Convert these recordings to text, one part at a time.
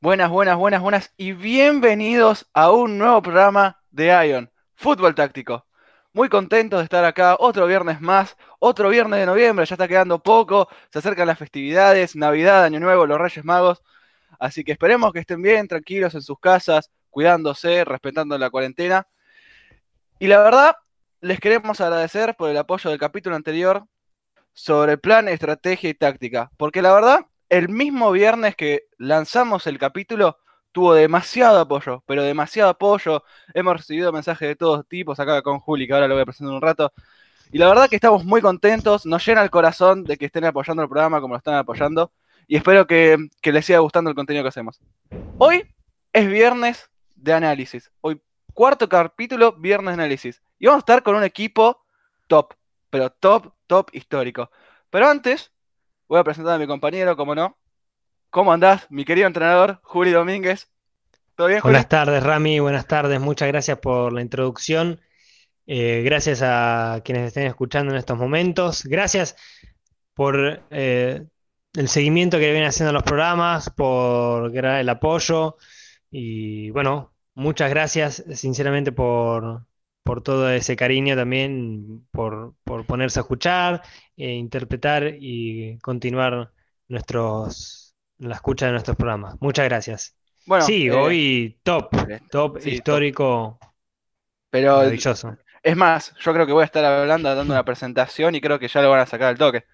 Buenas, buenas, buenas, buenas y bienvenidos a un nuevo programa de Ion, Fútbol Táctico. Muy contentos de estar acá, otro viernes más, otro viernes de noviembre, ya está quedando poco, se acercan las festividades, Navidad, Año Nuevo, los Reyes Magos, así que esperemos que estén bien, tranquilos en sus casas, cuidándose, respetando la cuarentena. Y la verdad, les queremos agradecer por el apoyo del capítulo anterior sobre plan, estrategia y táctica, porque la verdad el mismo viernes que lanzamos el capítulo, tuvo demasiado apoyo, pero demasiado apoyo. Hemos recibido mensajes de todos tipos acá con Juli, que ahora lo voy a presentar un rato. Y la verdad que estamos muy contentos, nos llena el corazón de que estén apoyando el programa como lo están apoyando. Y espero que, que les siga gustando el contenido que hacemos. Hoy es viernes de análisis. Hoy, cuarto capítulo, viernes de análisis. Y vamos a estar con un equipo top, pero top, top histórico. Pero antes, Voy a presentar a mi compañero, como no. ¿Cómo andás, mi querido entrenador, Juli Domínguez? ¿Todo bien? Buenas tardes, Rami. Buenas tardes. Muchas gracias por la introducción. Eh, gracias a quienes estén escuchando en estos momentos. Gracias por eh, el seguimiento que vienen haciendo los programas, por el apoyo. Y bueno, muchas gracias sinceramente por, por todo ese cariño también, por, ponerse a escuchar, e interpretar y continuar nuestros, la escucha de nuestros programas. Muchas gracias. Bueno, sí, eh, hoy top, eh, top histórico, Pero maravilloso. Es más, yo creo que voy a estar hablando, dando una presentación y creo que ya lo van a sacar al toque.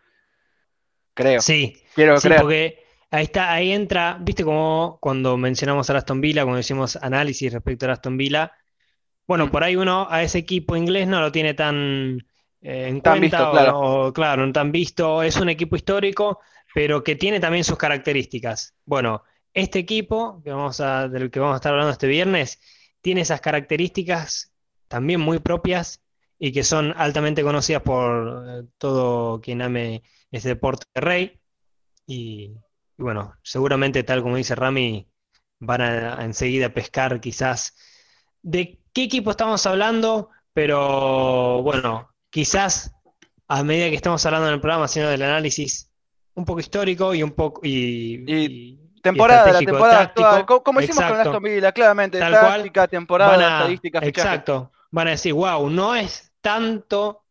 Creo. Sí, quiero sí, porque ahí está, ahí entra, viste como cuando mencionamos a Aston Villa, cuando hicimos análisis respecto a Aston Villa, bueno, por ahí uno a ese equipo inglés no lo tiene tan eh, en cuenta, visto, claro. O, claro, no tan visto. Es un equipo histórico, pero que tiene también sus características. Bueno, este equipo que vamos a, del que vamos a estar hablando este viernes tiene esas características también muy propias y que son altamente conocidas por eh, todo quien ame ese deporte de rey. Y, bueno, seguramente tal como dice Rami, van a, a enseguida pescar quizás de qué equipo estamos hablando, pero bueno, quizás a medida que estamos hablando en el programa, haciendo el análisis un poco histórico y un poco y, temporada, la temporada actual, como, hicimos con Aston Villa, claramente, Tal táctica, temporada, estadística, Exacto, van a decir, wow, no es tanto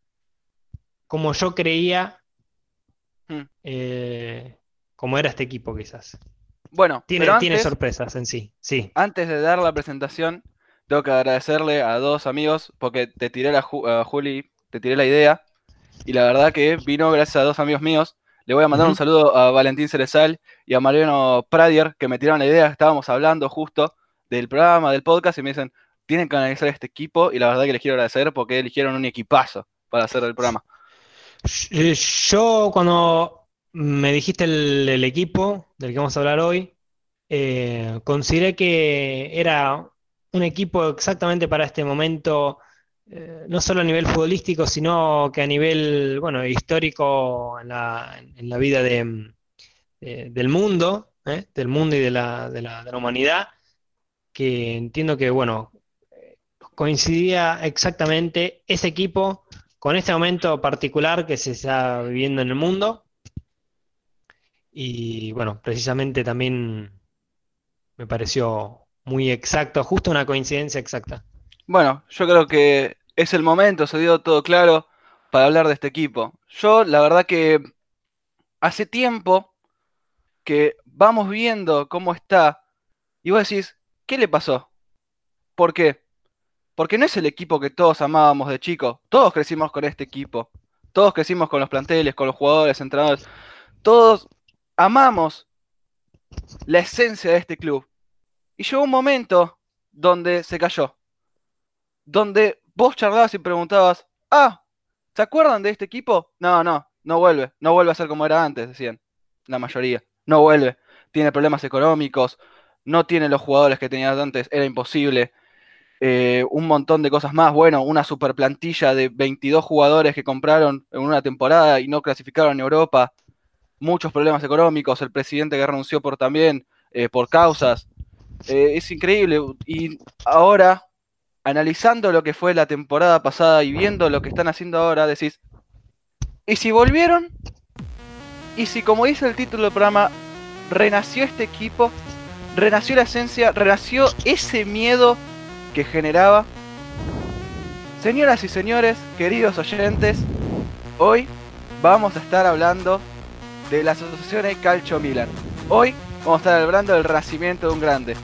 como yo creía hmm. eh, como era este equipo quizás. Bueno, tiene, tiene sorpresas en sí, sí. Antes de dar la presentación, tengo que agradecerle a dos amigos porque te tiré la Juli, te tiré la idea y la verdad que vino gracias a dos amigos míos. Le voy a mandar un saludo a Valentín Cerezal y a Mariano Pradier que me tiraron la idea. Estábamos hablando justo del programa, del podcast y me dicen, tienen que analizar este equipo y la verdad que les quiero agradecer porque eligieron un equipazo para hacer el programa. Eh, yo cuando me dijiste el, equipo del que vamos a hablar hoy, eh, consideré que era un equipo exactamente para este momento, eh, no solo a nivel futbolístico, sino que a nivel, bueno, histórico en la, en la vida de, del mundo, ¿eh? del mundo y de la, de, la, de la, humanidad, que entiendo que, bueno, coincidía exactamente ese equipo con este momento particular que se está viviendo en el mundo. Y bueno, precisamente también me pareció muy exacto, justo una coincidencia exacta. Bueno, yo creo que es el momento, se dio todo claro para hablar de este equipo. Yo, la verdad que hace tiempo que vamos viendo cómo está y vos decís, ¿qué le pasó? ¿Por qué? Porque no es el equipo que todos amábamos de chico. Todos crecimos con este equipo. Todos crecimos con los planteles, con los jugadores, entrenadores. Todos amamos la esencia de este club. Y llegó un momento donde se cayó. Donde vos charlabas y preguntabas, ah, ¿se acuerdan de este equipo? No, no, no vuelve. No vuelve a ser como era antes, decían. La mayoría. No vuelve. Tiene problemas económicos. No tiene los jugadores que tenía antes. Era imposible. Eh, un montón de cosas más. Bueno, una super plantilla de 22 jugadores que compraron en una temporada y no clasificaron en Europa. Muchos problemas económicos. El presidente que renunció por también, eh, por causas. Eh, es increíble. Y ahora, analizando lo que fue la temporada pasada y viendo lo que están haciendo ahora, decís, ¿y si volvieron? ¿Y si, como dice el título del programa, renació este equipo? renació la esencia, renació ese miedo que generaba. Señoras y señores, queridos oyentes, hoy vamos a estar hablando de la asociación Calcio Milan. Hoy vamos a estar hablando del renacimiento de un grande.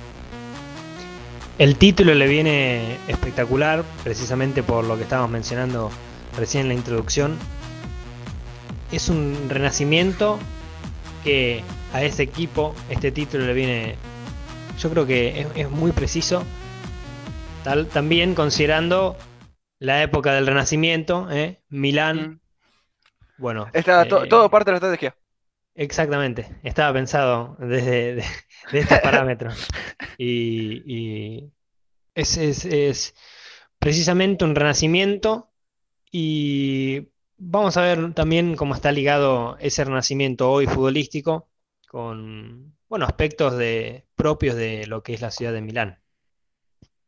El título le viene espectacular, precisamente por lo que estábamos mencionando recién en la introducción. Es un renacimiento que a ese equipo este título le viene, yo creo que es, muy preciso, tal, también considerando la época del renacimiento, ¿eh? Milán. Mm. Bueno. Está eh, todo parte de la estrategia. Exactamente, estaba pensado desde de, estos parámetros. Y, es, es, precisamente un renacimiento y vamos a ver también cómo está ligado ese renacimiento hoy futbolístico con bueno, aspectos de, propios de lo que es la ciudad de Milán.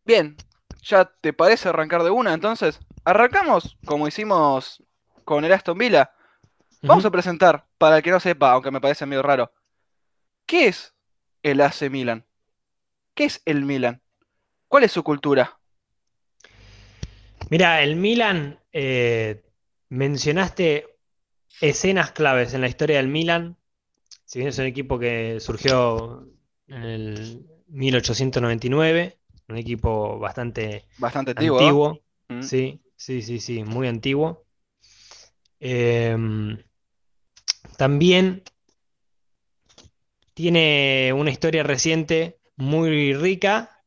Bien, ¿ya te parece arrancar de una entonces? Arrancamos como hicimos con el Aston Villa. Vamos a presentar, para el que no sepa, aunque me parece medio raro, ¿qué es el AC Milan? ¿Qué es el Milan? ¿Cuál es su cultura? Mira, el Milan, eh, mencionaste escenas claves en la historia del Milan. Si bien es un equipo que surgió en el 1899, un equipo bastante, bastante antiguo. Mm. Sí, sí, sí, sí, muy antiguo. Em, también tiene una historia reciente muy rica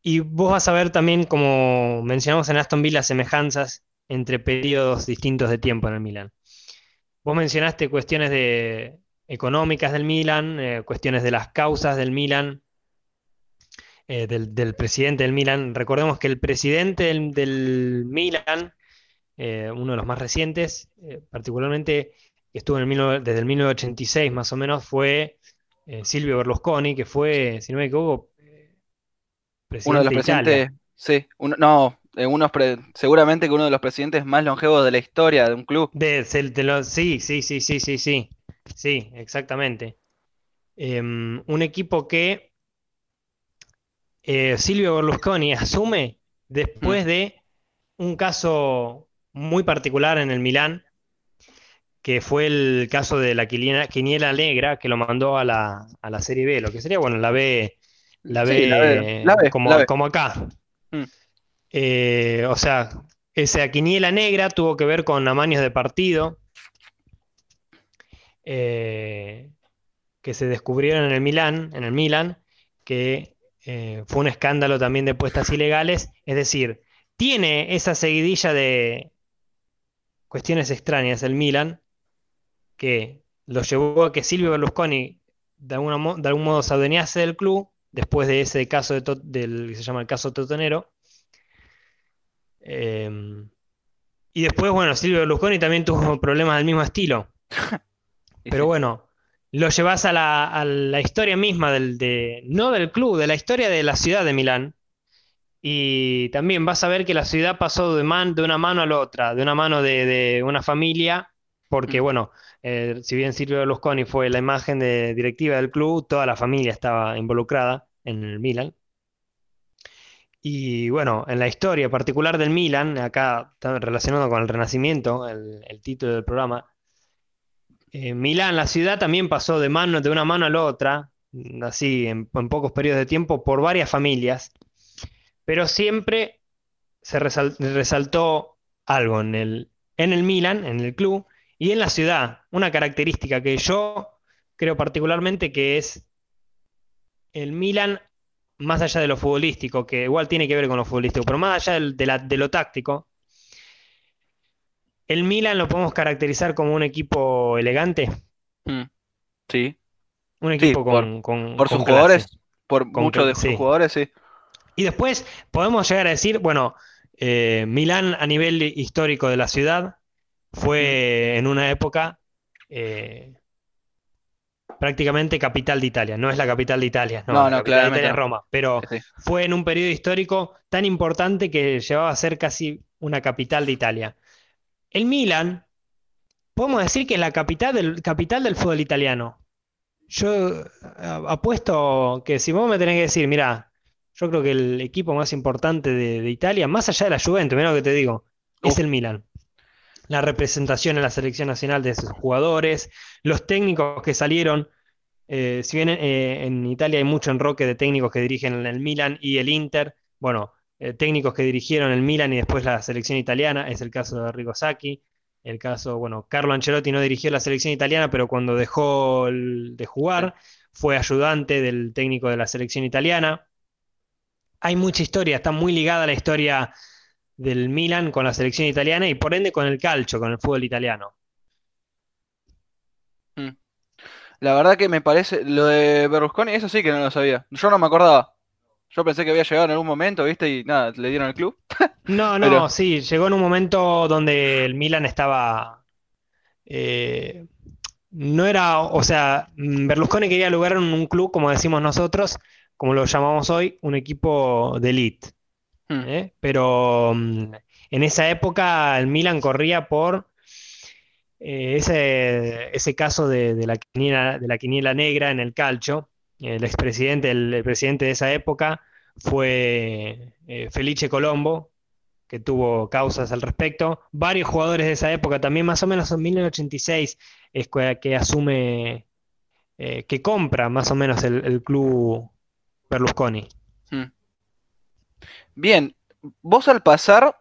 y vos vas a ver también, como mencionamos en Aston Villa, semejanzas entre periodos distintos de tiempo en el Milan. Vos mencionaste cuestiones de, económicas del Milan, eh, cuestiones de las causas del Milan, eh, del, presidente del Milan. Recordemos que el presidente del, Milan, eh, uno de los más recientes, particularmente que estuvo en el desde el 1986 más o menos, fue Silvio Berlusconi, que fue, si no me equivoco, presidente uno de los presidentes, sí, no, seguramente que uno de los presidentes más longevos de la historia de un club. De, sí, sí, sí, sí, sí, sí. Sí, exactamente. Em, un equipo que eh, Silvio Berlusconi asume después mm. de un caso muy particular en el Milán, que fue el caso de la quiniela, negra que lo mandó a la, Serie B, lo que sería, bueno, la B, la B, como, acá. Mm. Eh, o sea, esa quiniela negra tuvo que ver con amaños de partido, eh, que se descubrieron en el Milán, en el Milan, que eh, fue un escándalo también de puestas ilegales. Es decir, tiene esa seguidilla de cuestiones extrañas el Milan, que lo llevó a que Silvio Berlusconi de, de algún modo se adueñase del club, después de ese caso del, que se llama el caso Totonero. Em, y después, bueno, Silvio Berlusconi también tuvo problemas del mismo estilo. Pero bueno, lo llevas a la, historia misma del, de, no del club, de la historia de la ciudad de Milán. Y también vas a ver que la ciudad pasó de, man, de una mano a la otra, de una mano de, una familia, porque mm. bueno, eh, si bien Silvio Berlusconi fue la imagen de directiva del club, toda la familia estaba involucrada en el Milan. Y bueno, en la historia particular del Milan, acá relacionado con el Renacimiento, el título del programa, eh, Milán, la ciudad, también pasó de, mano, de una mano a la otra, así en, pocos periodos de tiempo, por varias familias, pero siempre se resaltó algo en el, en el Milan, en el club, y en la ciudad, una característica que yo creo particularmente que es el Milan, más allá de lo futbolístico, que igual tiene que ver con lo futbolístico, pero más allá de lo táctico, ¿El Milan lo podemos caracterizar como un equipo elegante? Mm, sí. Un equipo con, por, sus jugadores, por muchos de sus jugadores, sí. Y después podemos llegar a decir, bueno, eh, Milán a nivel histórico de la ciudad fue en una época eh, prácticamente capital de Italia. No es la capital de Italia, no, no, de Italia es Roma, pero fue en un periodo histórico tan importante que llevaba a ser casi una capital de Italia. El Milan, podemos decir que es la capital del, capital del fútbol italiano. yo apuesto que si vos me tenés que decir, mira, yo creo que el equipo más importante de, Italia, más allá de la Juventus, mira lo que te digo, es el Milan. La representación en la selección nacional de sus jugadores, los técnicos que salieron. Eh, si bien eh, en Italia hay mucho enroque de técnicos que dirigen el Milan y el Inter, bueno, eh, técnicos que dirigieron el Milan y después la selección italiana, es el caso de Arrigo Sacchi, el caso, bueno, Carlo Ancelotti no dirigió la selección italiana, pero cuando dejó de jugar fue ayudante del técnico de la selección italiana. Hay mucha historia, está muy ligada la historia del Milan con la selección italiana y por ende con el calcio, con el fútbol italiano. Mm. La verdad que me parece, lo de Berlusconi, eso sí que no lo sabía. Yo no me acordaba. Yo pensé que había llegado en algún momento, ¿viste? Y nada, le dieron el club. No, no, sí, llegó en un momento donde el Milan estaba. Eh, no era, o sea, Berlusconi quería lograr en un club, como decimos nosotros, como lo llamamos hoy, un equipo de elite. Hmm. ¿eh? Pero mm, en esa época el Milan corría por eh, ese, caso de, la quiniela, de la quiniela negra en el calcio, el expresidente, el, presidente de esa época fue eh, Felice Colombo, que tuvo causas al respecto. Varios jugadores de esa época, también más o menos en 1986, es que asume, eh, que compra más o menos el, club Berlusconi. Hmm. Bien, vos al pasar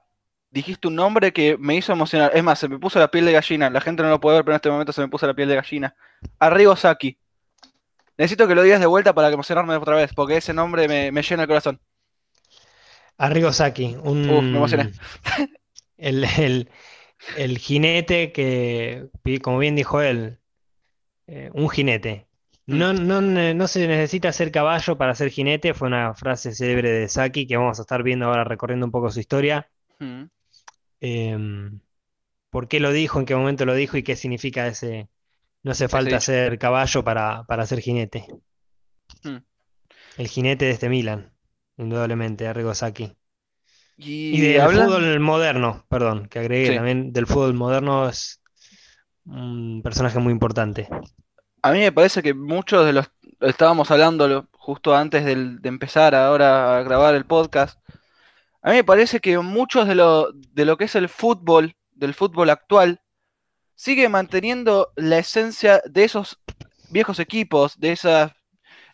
dijiste un nombre que me hizo emocionar. Es más, se me puso la piel de gallina. La gente no lo puede ver, pero en este momento se me puso la piel de gallina. Arrigo Saki. Necesito que lo digas de vuelta para emocionarme otra vez, porque ese nombre me, llena el corazón. Arrigo Saki, un... Uf, me emocioné. El, jinete que, como bien dijo él, eh, un jinete. Mm. No, no, no, se necesita ser caballo para ser jinete, fue una frase célebre de Saki que vamos a estar viendo ahora recorriendo un poco su historia. Mm. Em, ¿Por qué lo dijo? ¿En qué momento lo dijo? ¿Y qué significa ese, no hace falta ser caballo para, ser jinete. Hmm. El jinete de este Milan, indudablemente, Arrigo Sacchi. Y, del fútbol moderno, perdón, que agregué también, del fútbol moderno es un personaje muy importante. A mí me parece que muchos de los, estábamos hablando justo antes de empezar ahora a grabar el podcast, a mí me parece que muchos de lo, de lo que es el fútbol, del fútbol actual, sigue manteniendo la esencia de esos viejos equipos, de esas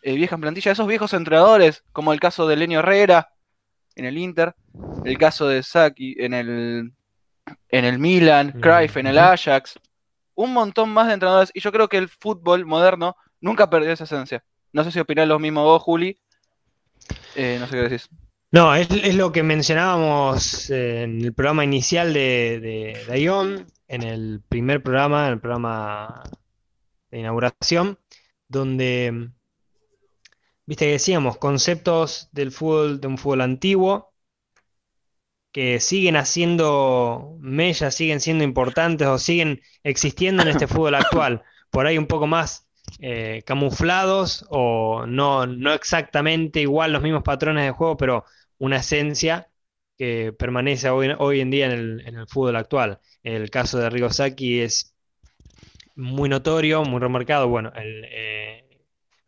eh, viejas plantillas, de esos viejos entrenadores, como el caso de Lenio Herrera en el Inter, el caso de Saki en el, en el Milan, Cruyff en el Ajax, un montón más de entrenadores, y yo creo que el fútbol moderno nunca perdió esa esencia. No sé si opinás lo mismo vos, Juli. Eh, no sé qué decís. No, es, lo que mencionábamos en el programa inicial de, de, de en el primer programa, en el programa de inauguración, donde, viste decíamos, conceptos del fútbol, de un fútbol antiguo, que siguen haciendo mellas, siguen siendo importantes o siguen existiendo en este fútbol actual, por ahí un poco más eh, camuflados o no, no exactamente igual los mismos patrones de juego, pero una esencia que permanece hoy, hoy en día en el, en el, fútbol actual. El caso de Rigo Sacchi es muy notorio, muy remarcado. Bueno, el eh,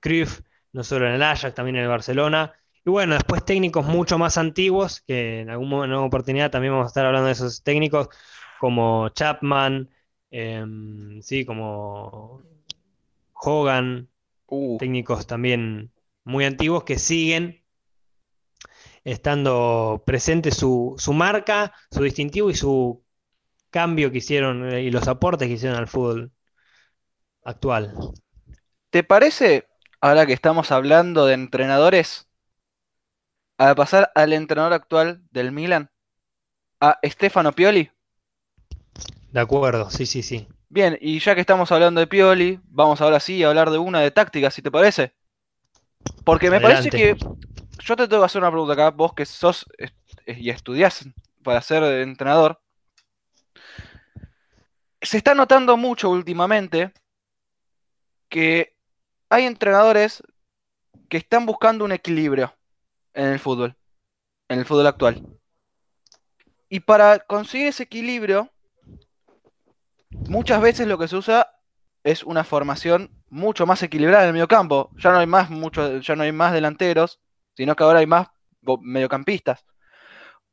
Cruyff, no solo en el Ajax, también en el Barcelona. Y bueno, después técnicos mucho más antiguos, que en alguna oportunidad también vamos a estar hablando de esos técnicos, como Chapman, em, sí, como Hogan, uh. técnicos también muy antiguos que siguen estando presente su, marca, su distintivo y su cambio que hicieron eh, y los aportes que hicieron al fútbol actual. ¿Te parece, ahora que estamos hablando de entrenadores, a pasar al entrenador actual del Milan, a Stefano Pioli? De acuerdo, sí, sí, sí. Bien, y ya que estamos hablando de Pioli, vamos ahora sí a hablar de una de tácticas, si te parece. Porque me parece que yo te tengo que hacer una pregunta acá, vos que sos y estudiás para ser entrenador. Se está notando mucho últimamente que hay entrenadores que están buscando un equilibrio en el fútbol, en el fútbol actual. Y para conseguir ese equilibrio, muchas veces lo que se usa es una formación mucho más equilibrada en el mediocampo. Ya no hay más ya no hay más delanteros, sino que ahora hay más mediocampistas.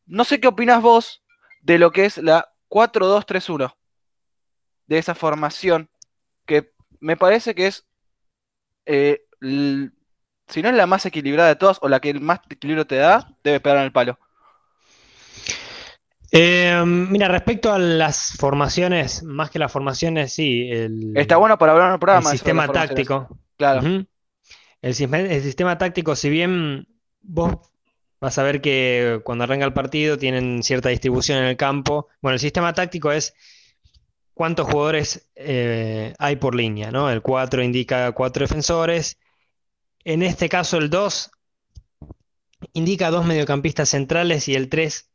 No sé qué opinás vos de lo que es la 4-2-3-1, de esa formación, que me parece que es, eh, si no es la más equilibrada de todas, o la que más equilibrio te da, debe pegar en el palo. Eh, mira, respecto a las formaciones, más que las formaciones, sí. El, Está bueno para hablar en el programa. El sistema táctico. Claro. el, sistema táctico, si bien vos vas a ver que cuando arranca el partido tienen cierta distribución en el campo. Bueno, el sistema táctico es cuántos jugadores eh, hay por línea, ¿no? El 4 indica cuatro defensores. En este caso, el 2 indica dos mediocampistas centrales y el 3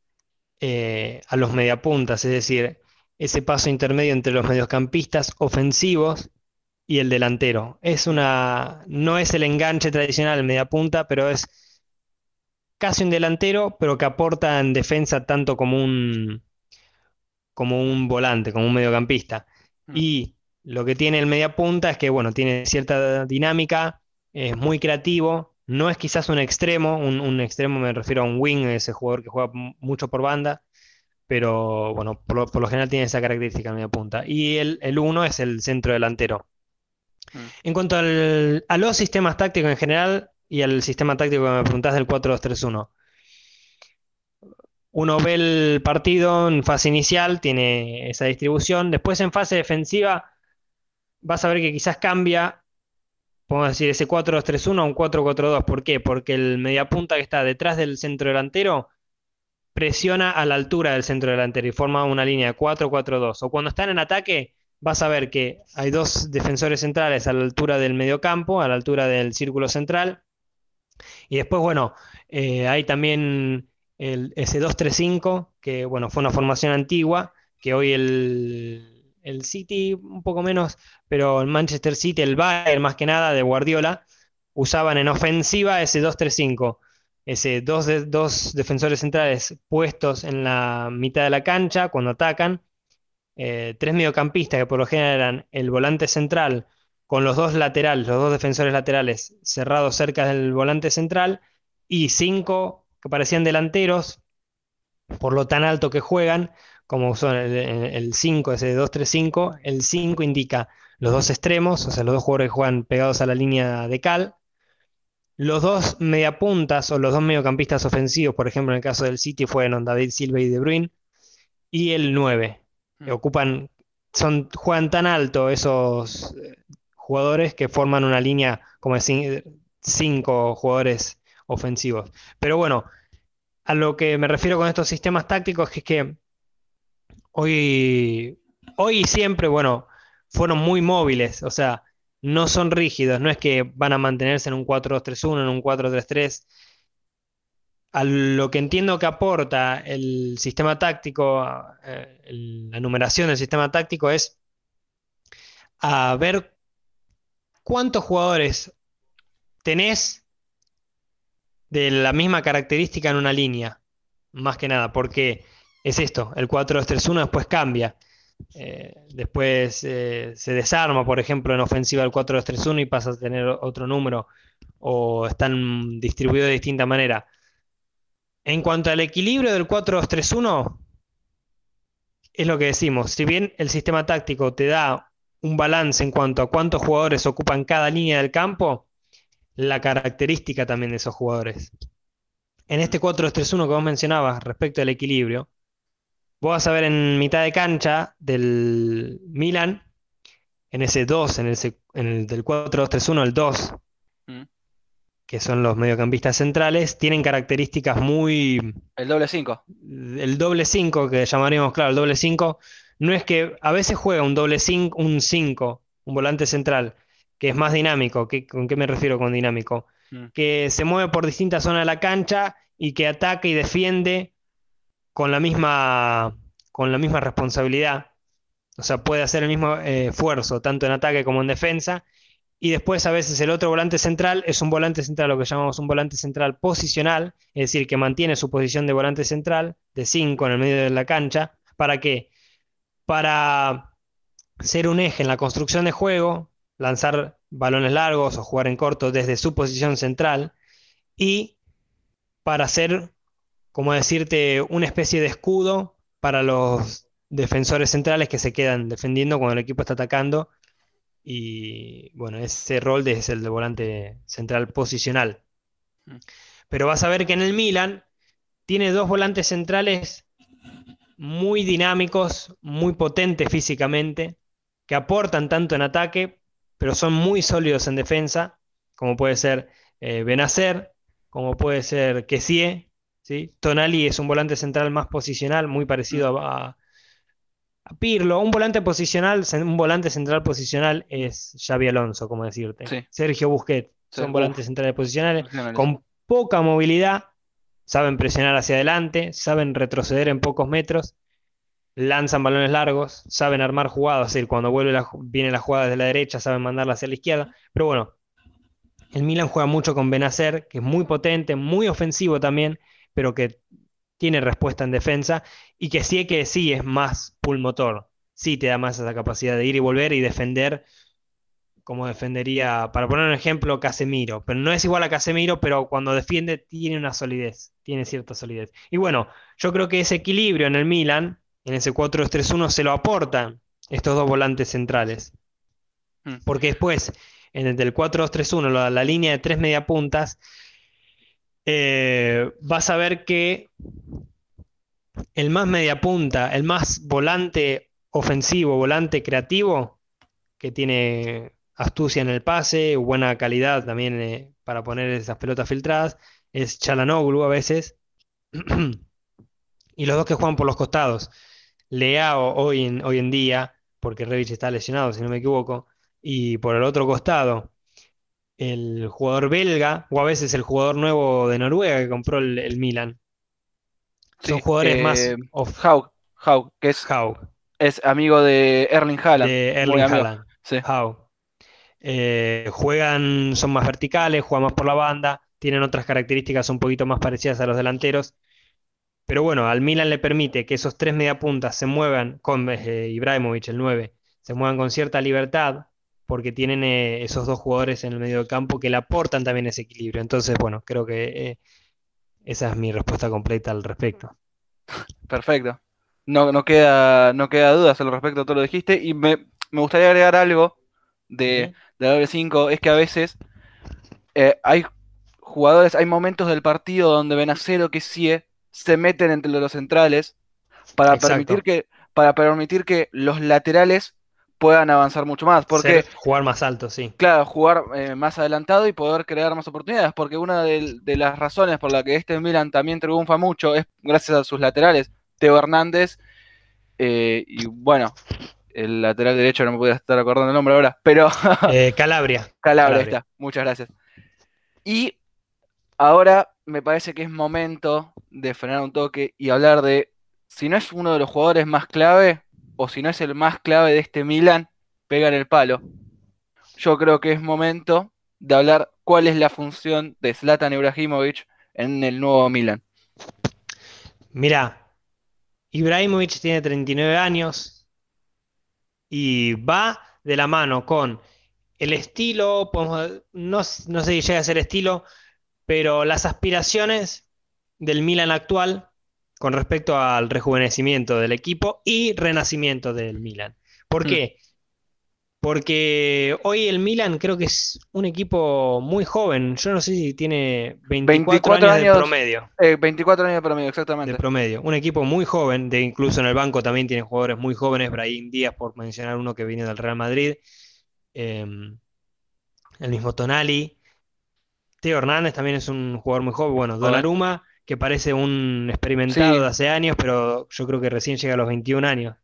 eh, a los mediapuntas, es decir, ese paso intermedio entre los mediocampistas ofensivos y el delantero. Es una, no es el enganche tradicional del mediapunta, pero es casi un delantero, pero que aporta en defensa tanto como un, como un volante, como un mediocampista. Mm. Y lo que tiene el mediapunta es que, bueno, tiene cierta dinámica, es muy creativo, no es quizás un extremo, un, extremo me refiero a un wing, ese jugador que juega mucho por banda, pero bueno, por lo, general tiene esa característica en media punta. Y el, el uno es el centro delantero. Mm. En cuanto a los sistemas tácticos en general y al sistema táctico que me preguntás del 4-2-3-1. Uno ve el partido en fase inicial, tiene esa distribución. Después en fase defensiva vas a ver que quizás cambia podemos decir, ese 4-2-3-1 a un 4-4-2. ¿Por qué? Porque el mediapunta que está detrás del centro delantero presiona a la altura del centro delantero y forma una línea de 4-4-2. O cuando están en ataque, vas a ver que hay dos defensores centrales a la altura del mediocampo, a la altura del círculo central. Y después, bueno, eh, hay también el, ese 2-3-5, que bueno, fue una formación antigua, que hoy el, el City un poco menos, pero el Manchester City, el Bayern más que nada de Guardiola, usaban en ofensiva ese 2-3-5, ese dos, dos defensores centrales puestos en la mitad de la cancha cuando atacan, eh, tres mediocampistas que por lo general eran el volante central con los dos laterales, los dos defensores laterales cerrados cerca del volante central y cinco que parecían delanteros por lo tan alto que juegan como son el 5, ese 2-3-5, el 5 indica los dos extremos, o sea, los dos jugadores que juegan pegados a la línea de cal. Los dos mediapuntas o los dos mediocampistas ofensivos, por ejemplo, en el caso del City fueron David Silva y De Bruyne. Y el 9, que mm. ocupan, son, juegan tan alto esos eh, jugadores que forman una línea como de cinco jugadores ofensivos. Pero bueno, a lo que me refiero con estos sistemas tácticos es que hoy, hoy y siempre, bueno, fueron muy móviles, o sea, no son rígidos, no es que van a mantenerse en un 4-2-3-1, en un 4-3-3. A lo que entiendo que aporta el sistema táctico, eh, la numeración del sistema táctico es a ver cuántos jugadores tenés de la misma característica en una línea, más que nada, porque es esto, el 4-2-3-1 después cambia. Eh, después eh, se desarma, por ejemplo, en ofensiva el 4-2-3-1 y pasa a tener otro número o están distribuidos de distinta manera. En cuanto al equilibrio del 4-2-3-1, es lo que decimos, si bien el sistema táctico te da un balance en cuanto a cuántos jugadores ocupan cada línea del campo, la característica también de esos jugadores. En este 4-2-3-1 que vos mencionabas respecto al equilibrio, Vos vas a ver en mitad de cancha del Milan, en ese 2, en el, del 4-2-3-1, el 2, mm. que son los mediocampistas centrales, tienen características muy... El doble 5. El doble 5, que llamaríamos, claro, el doble 5, no es que a veces juega un doble 5, un 5, un volante central, que es más dinámico. ¿Con qué me refiero con dinámico? Mm. Que se mueve por distintas zonas de la cancha y que ataca y defiende con la misma, con la misma responsabilidad. O sea, puede hacer el mismo eh, esfuerzo, tanto en ataque como en defensa. Y después a veces el otro volante central es un volante central, lo que llamamos un volante central posicional, es decir, que mantiene su posición de volante central, de 5 en el medio de la cancha. ¿Para qué? Para ser un eje en la construcción de juego, lanzar balones largos o jugar en corto desde su posición central y para ser, como decirte, una especie de escudo para los defensores centrales que se quedan defendiendo cuando el equipo está atacando. Y bueno, ese rol es el de volante central posicional. Mm. Pero vas a ver que en el Milan tiene dos volantes centrales muy dinámicos, muy potentes físicamente, que aportan tanto en ataque, pero son muy sólidos en defensa, como puede ser eh, Benacer, como puede ser Kessie, ¿sí? Tonali es un volante central más posicional, muy parecido a, a Pirlo. Un volante posicional, un volante central posicional es Xavi Alonso, como decirte. Sí. Sergio Busquets, son volantes centrales posicionales, con poca movilidad, saben presionar hacia adelante, saben retroceder en pocos metros, lanzan balones largos, saben armar jugadas, es decir, cuando vuelve la, viene la jugada desde la derecha, saben mandarla hacia la izquierda. Pero bueno, el Milan juega mucho con Benacer, que es muy potente, muy ofensivo también, pero que tiene respuesta en defensa y que sí que sí es más pulmotor, sí te da más esa capacidad de ir y volver y defender como defendería, para poner un ejemplo, Casemiro, pero no es igual a Casemiro, pero cuando defiende tiene una solidez, tiene cierta solidez. Y bueno, yo creo que ese equilibrio en el Milan, en ese 4-2-3-1, se lo aportan estos dos volantes centrales. Mm. Porque después, en el del 4-2-3-1, la, la línea de tres mediapuntas, eh, vas a ver que el más mediapunta, el más volante ofensivo, volante creativo, que tiene astucia en el pase, buena calidad también eh, para poner esas pelotas filtradas, es Chalanoglu a veces. Y los dos que juegan por los costados. Leao hoy en, hoy en día, porque Rebic está lesionado, si no me equivoco, y por el otro costado, el jugador belga, o a veces el jugador nuevo de Noruega que compró el, el Milan. Son jugadores eh, más off Haug, Haug, que es, Haug, es amigo de Erling Haaland. de Erling. Haaland. Sí. Haug. Eh, juegan, son más verticales, juegan más por la banda, tienen otras características un poquito más parecidas a los delanteros. Pero bueno, al Milan le permite que esos tres mediapuntas se muevan con eh, Ibrahimovic, el 9, se muevan con cierta libertad, porque tienen eh, esos dos jugadores en el medio del campo que le aportan también ese equilibrio. Entonces, bueno, creo que eh, esa es mi respuesta completa al respecto. Perfecto. No, no queda, no queda dudas al respecto todo lo dijiste. Y me, me gustaría agregar algo de, Ujú. de la doble 5. Es que a veces eh, hay jugadores, hay momentos del partido donde Benacero que sí se meten entre los centrales para Exacto. permitir que, para permitir que los laterales puedan avanzar mucho más. Porque Ser- jugar más alto, sí. Claro, jugar eh, más adelantado y poder crear más oportunidades, porque una de, de las razones por la que este Milan también triunfa mucho es gracias a sus laterales, Teo Hernández, eh, y bueno, el lateral derecho no me podía estar acordando el nombre ahora, pero Eh, Calabria. Calabria Calabria. está, muchas gracias. Y ahora me parece que es momento de frenar un toque y hablar de si no es uno de los jugadores más clave o si no es el más clave de este Milan, pega en el palo. Yo creo que es momento de hablar cuál es la función de Zlatan Ibrahimovic en el nuevo Milan. Mira, Ibrahimovic tiene 39 años y va de la mano con el estilo, no, no sé si llega a ser estilo, pero las aspiraciones del Milan actual con respecto al rejuvenecimiento del equipo y renacimiento del Milan. ¿Por Mm. qué? Porque hoy el Milan creo que es un equipo muy joven. Yo no sé si tiene 24, 24 años de promedio Eh, 24 años de promedio, de exactamente. promedio. Un equipo muy joven, de incluso en el banco también tiene jugadores muy jóvenes, Brahim Díaz, por mencionar uno que viene del Real Madrid, eh, el mismo Tonali, Teo Hernández también es un jugador muy joven, bueno. Donnarumma, que parece un experimentado Sí. de hace años, pero yo creo que recién llega a los 21 años.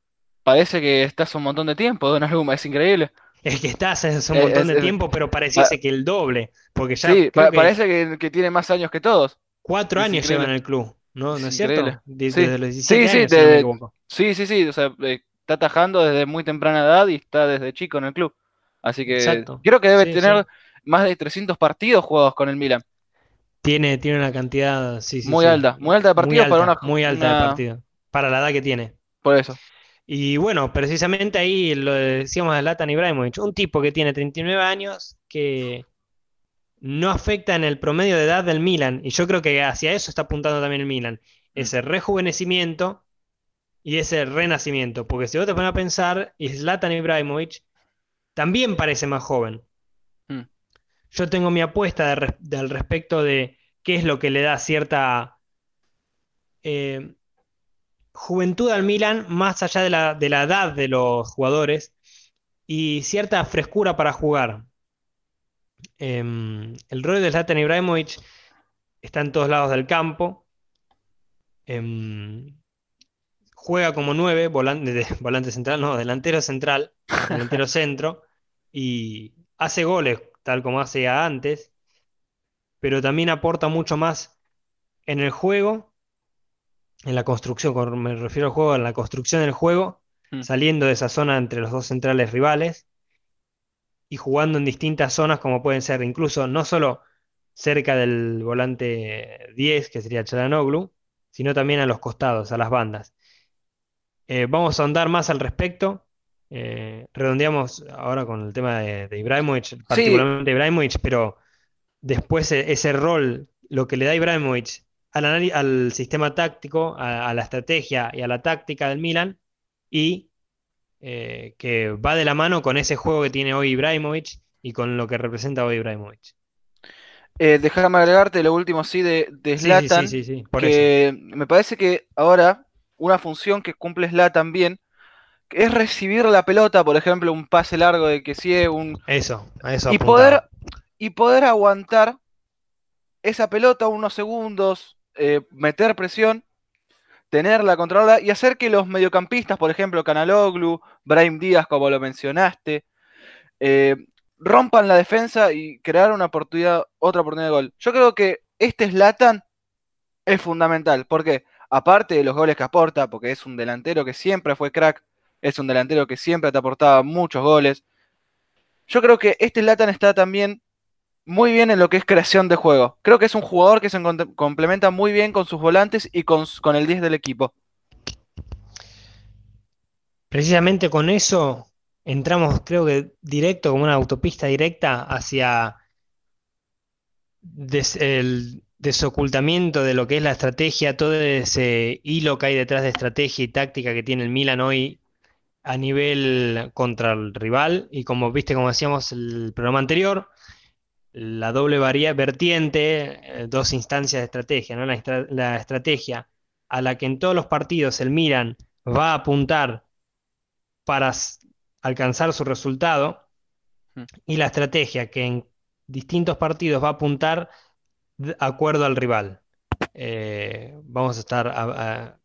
Parece que estás un montón de tiempo, Donnarumma, es increíble. Es que está hace un Eh, montón es- de tiempo, pero pareciese que el doble, porque ya Sí, creo pa- que parece que, que tiene más años que todos. cuatro es años increíble. lleva en el club, ¿no? ¿No Es es cierto? De- Sí. Desde los 17 Sí, sí, años, me de-. Sí, sí, sí, o sea, eh, está atajando desde muy temprana edad y está desde chico en el club. Así que Exacto. creo que debe Sí, tener sí. más de 300 partidos jugados con el Milan. Tiene, tiene una cantidad, sí, sí, Muy sí. alta, muy alta de partidos para una, muy alta de partido. Para la edad que tiene. Por eso. Y bueno, precisamente ahí lo decíamos de Latan Ibrahimovic, un tipo que tiene 39 años, que no afecta en el promedio de edad del Milan, y yo creo que hacia eso está apuntando también el Milan, ese rejuvenecimiento y ese renacimiento, porque si vos te pones a pensar, Zlatan Ibrahimovic también parece más joven. Yo tengo mi apuesta al respecto de qué es lo que le da cierta eh, juventud al Milan, más allá de la, de edad de los jugadores, y cierta frescura para jugar. Em, el rol de Zlatan Ibrahimovic está en todos lados del campo. Em, juega como nueve, volante, volante central, no, delantero central, delantero centro, y hace goles tal como hacía antes, pero también aporta mucho más en el juego, en la construcción, me refiero al juego, en la construcción del juego, mm. saliendo de esa zona entre los dos centrales rivales y jugando en distintas zonas como pueden ser incluso no solo cerca del volante 10, que sería Chalanoglu, sino también a los costados, a las bandas. Eh, vamos a andar más al respecto. Eh, redondeamos ahora con el tema de, Ibrahimovic, particularmente Ibrahimovic, pero después e, ese rol, lo que le da Ibrahimovic al, al sistema táctico, a, la estrategia y a la táctica del Milan, y eh, que va de la mano con ese juego que tiene hoy Ibrahimovic y con lo que representa hoy Ibrahimovic. Eh, déjame agregarte lo último sí de, de Zlatan, que me parece que ahora una función que cumple Zlatan bien es recibir la pelota, por ejemplo, un pase largo de que sí un eso, eso y poder y poder aguantar esa pelota unos segundos, eh, meter presión tenerla controlada y hacer que los mediocampistas, por ejemplo, Canaloglu, Brahim Díaz, como lo mencionaste, eh, rompan la defensa y crear una oportunidad, otra oportunidad de gol. Yo creo que este Slatan es fundamental, porque aparte de los goles que aporta, porque es un delantero que siempre fue crack, es un delantero que siempre te aportaba muchos goles. Yo creo que este Slatan está también muy bien en lo que es creación de juego. Creo que es un jugador que se complementa muy bien con sus volantes y con, el 10 del equipo. Precisamente con eso entramos, creo que directo, como una autopista directa hacia el desocultamiento de lo que es la estrategia, todo ese hilo que hay detrás de estrategia y táctica que tiene el Milan hoy a nivel contra el rival. Y como viste, como decíamos el programa anterior, la doble vertiente, eh, dos instancias de estrategia, ¿no? La, estrategia a la que en todos los partidos el Milan va a apuntar para alcanzar su resultado hmm. y la estrategia que en distintos partidos va a apuntar de acuerdo al rival. Eh, vamos a estar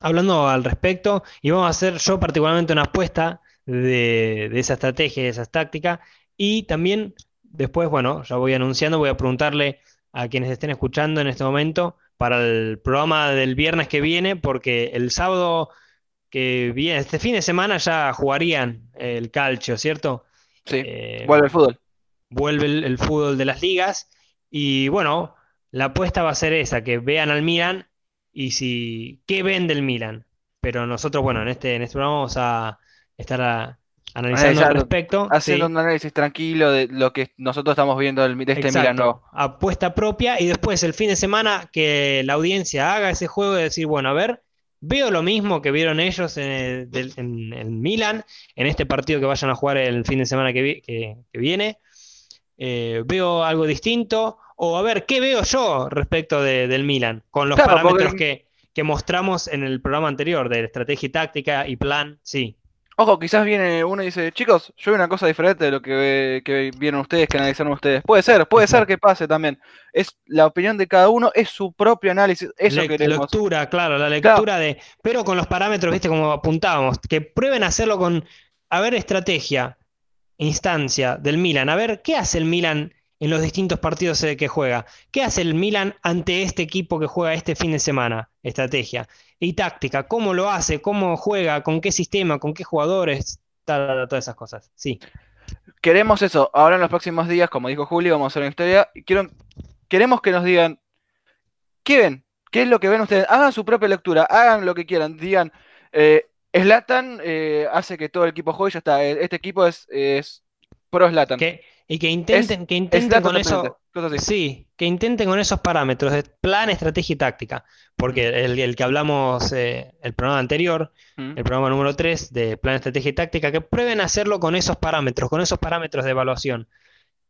hablando al respecto y vamos a hacer yo particularmente una apuesta de, de esa estrategia y de esa táctica y también Después, bueno, ya voy anunciando, voy a preguntarle a quienes estén escuchando en este momento para el programa del viernes que viene, porque el sábado que viene, este fin de semana ya jugarían el calcio, ¿cierto? Sí, eh, vuelve el fútbol. Vuelve el, fútbol de las ligas y bueno, la apuesta va a ser esa, que vean al Milan y si, ¿qué ven del Milan? Pero nosotros, bueno, en este, en este programa vamos a estar a, analizando al respecto. Haciendo un análisis tranquilo de lo que nosotros estamos viendo de este Milan nuevo. Apuesta propia y después el fin de semana que la audiencia haga ese juego de decir, bueno, a ver, veo lo mismo que vieron ellos en, el, Milan, en este partido que vayan a jugar el fin de semana que, viene. Eh, veo algo distinto. O a ver, ¿qué veo yo respecto del Milan? Con los parámetros que, que mostramos en el programa anterior de estrategia táctica y plan, sí. Ojo, quizás viene uno y dice, chicos, yo veo una cosa diferente de lo que, que vieron ustedes, que analizaron ustedes. Puede ser, puede ser que pase también. Es la opinión de cada uno, es su propio análisis. Eso La lectura, claro, la lectura de. Pero con los parámetros, viste, como apuntábamos, que prueben a hacerlo con. A ver, estrategia, instancia del Milan. A ver, ¿qué hace el Milan en los distintos partidos que juega? ¿Qué hace el Milan ante este equipo que juega este fin de semana? Estrategia y táctica, cómo lo hace, cómo juega, con qué sistema, con qué jugadores, todas esas cosas. Sí. Queremos eso. Ahora en los próximos días, como dijo Julio, vamos a hacer una historia. Quiero, queremos que nos digan, ¿qué ven? ¿Qué es lo que ven ustedes? Hagan su propia lectura, hagan lo que quieran. Digan, eh, Zlatan eh, hace que todo el equipo juegue y ya está. Eh, Este equipo es, es pro Zlatan. Que, y que intenten, que intenten con eso. Sí, que intenten con esos parámetros de plan, estrategia y táctica. Porque el, el que hablamos eh, el programa anterior, Mm. el programa número 3 de plan, estrategia y táctica, que prueben hacerlo con esos parámetros, con esos parámetros de evaluación.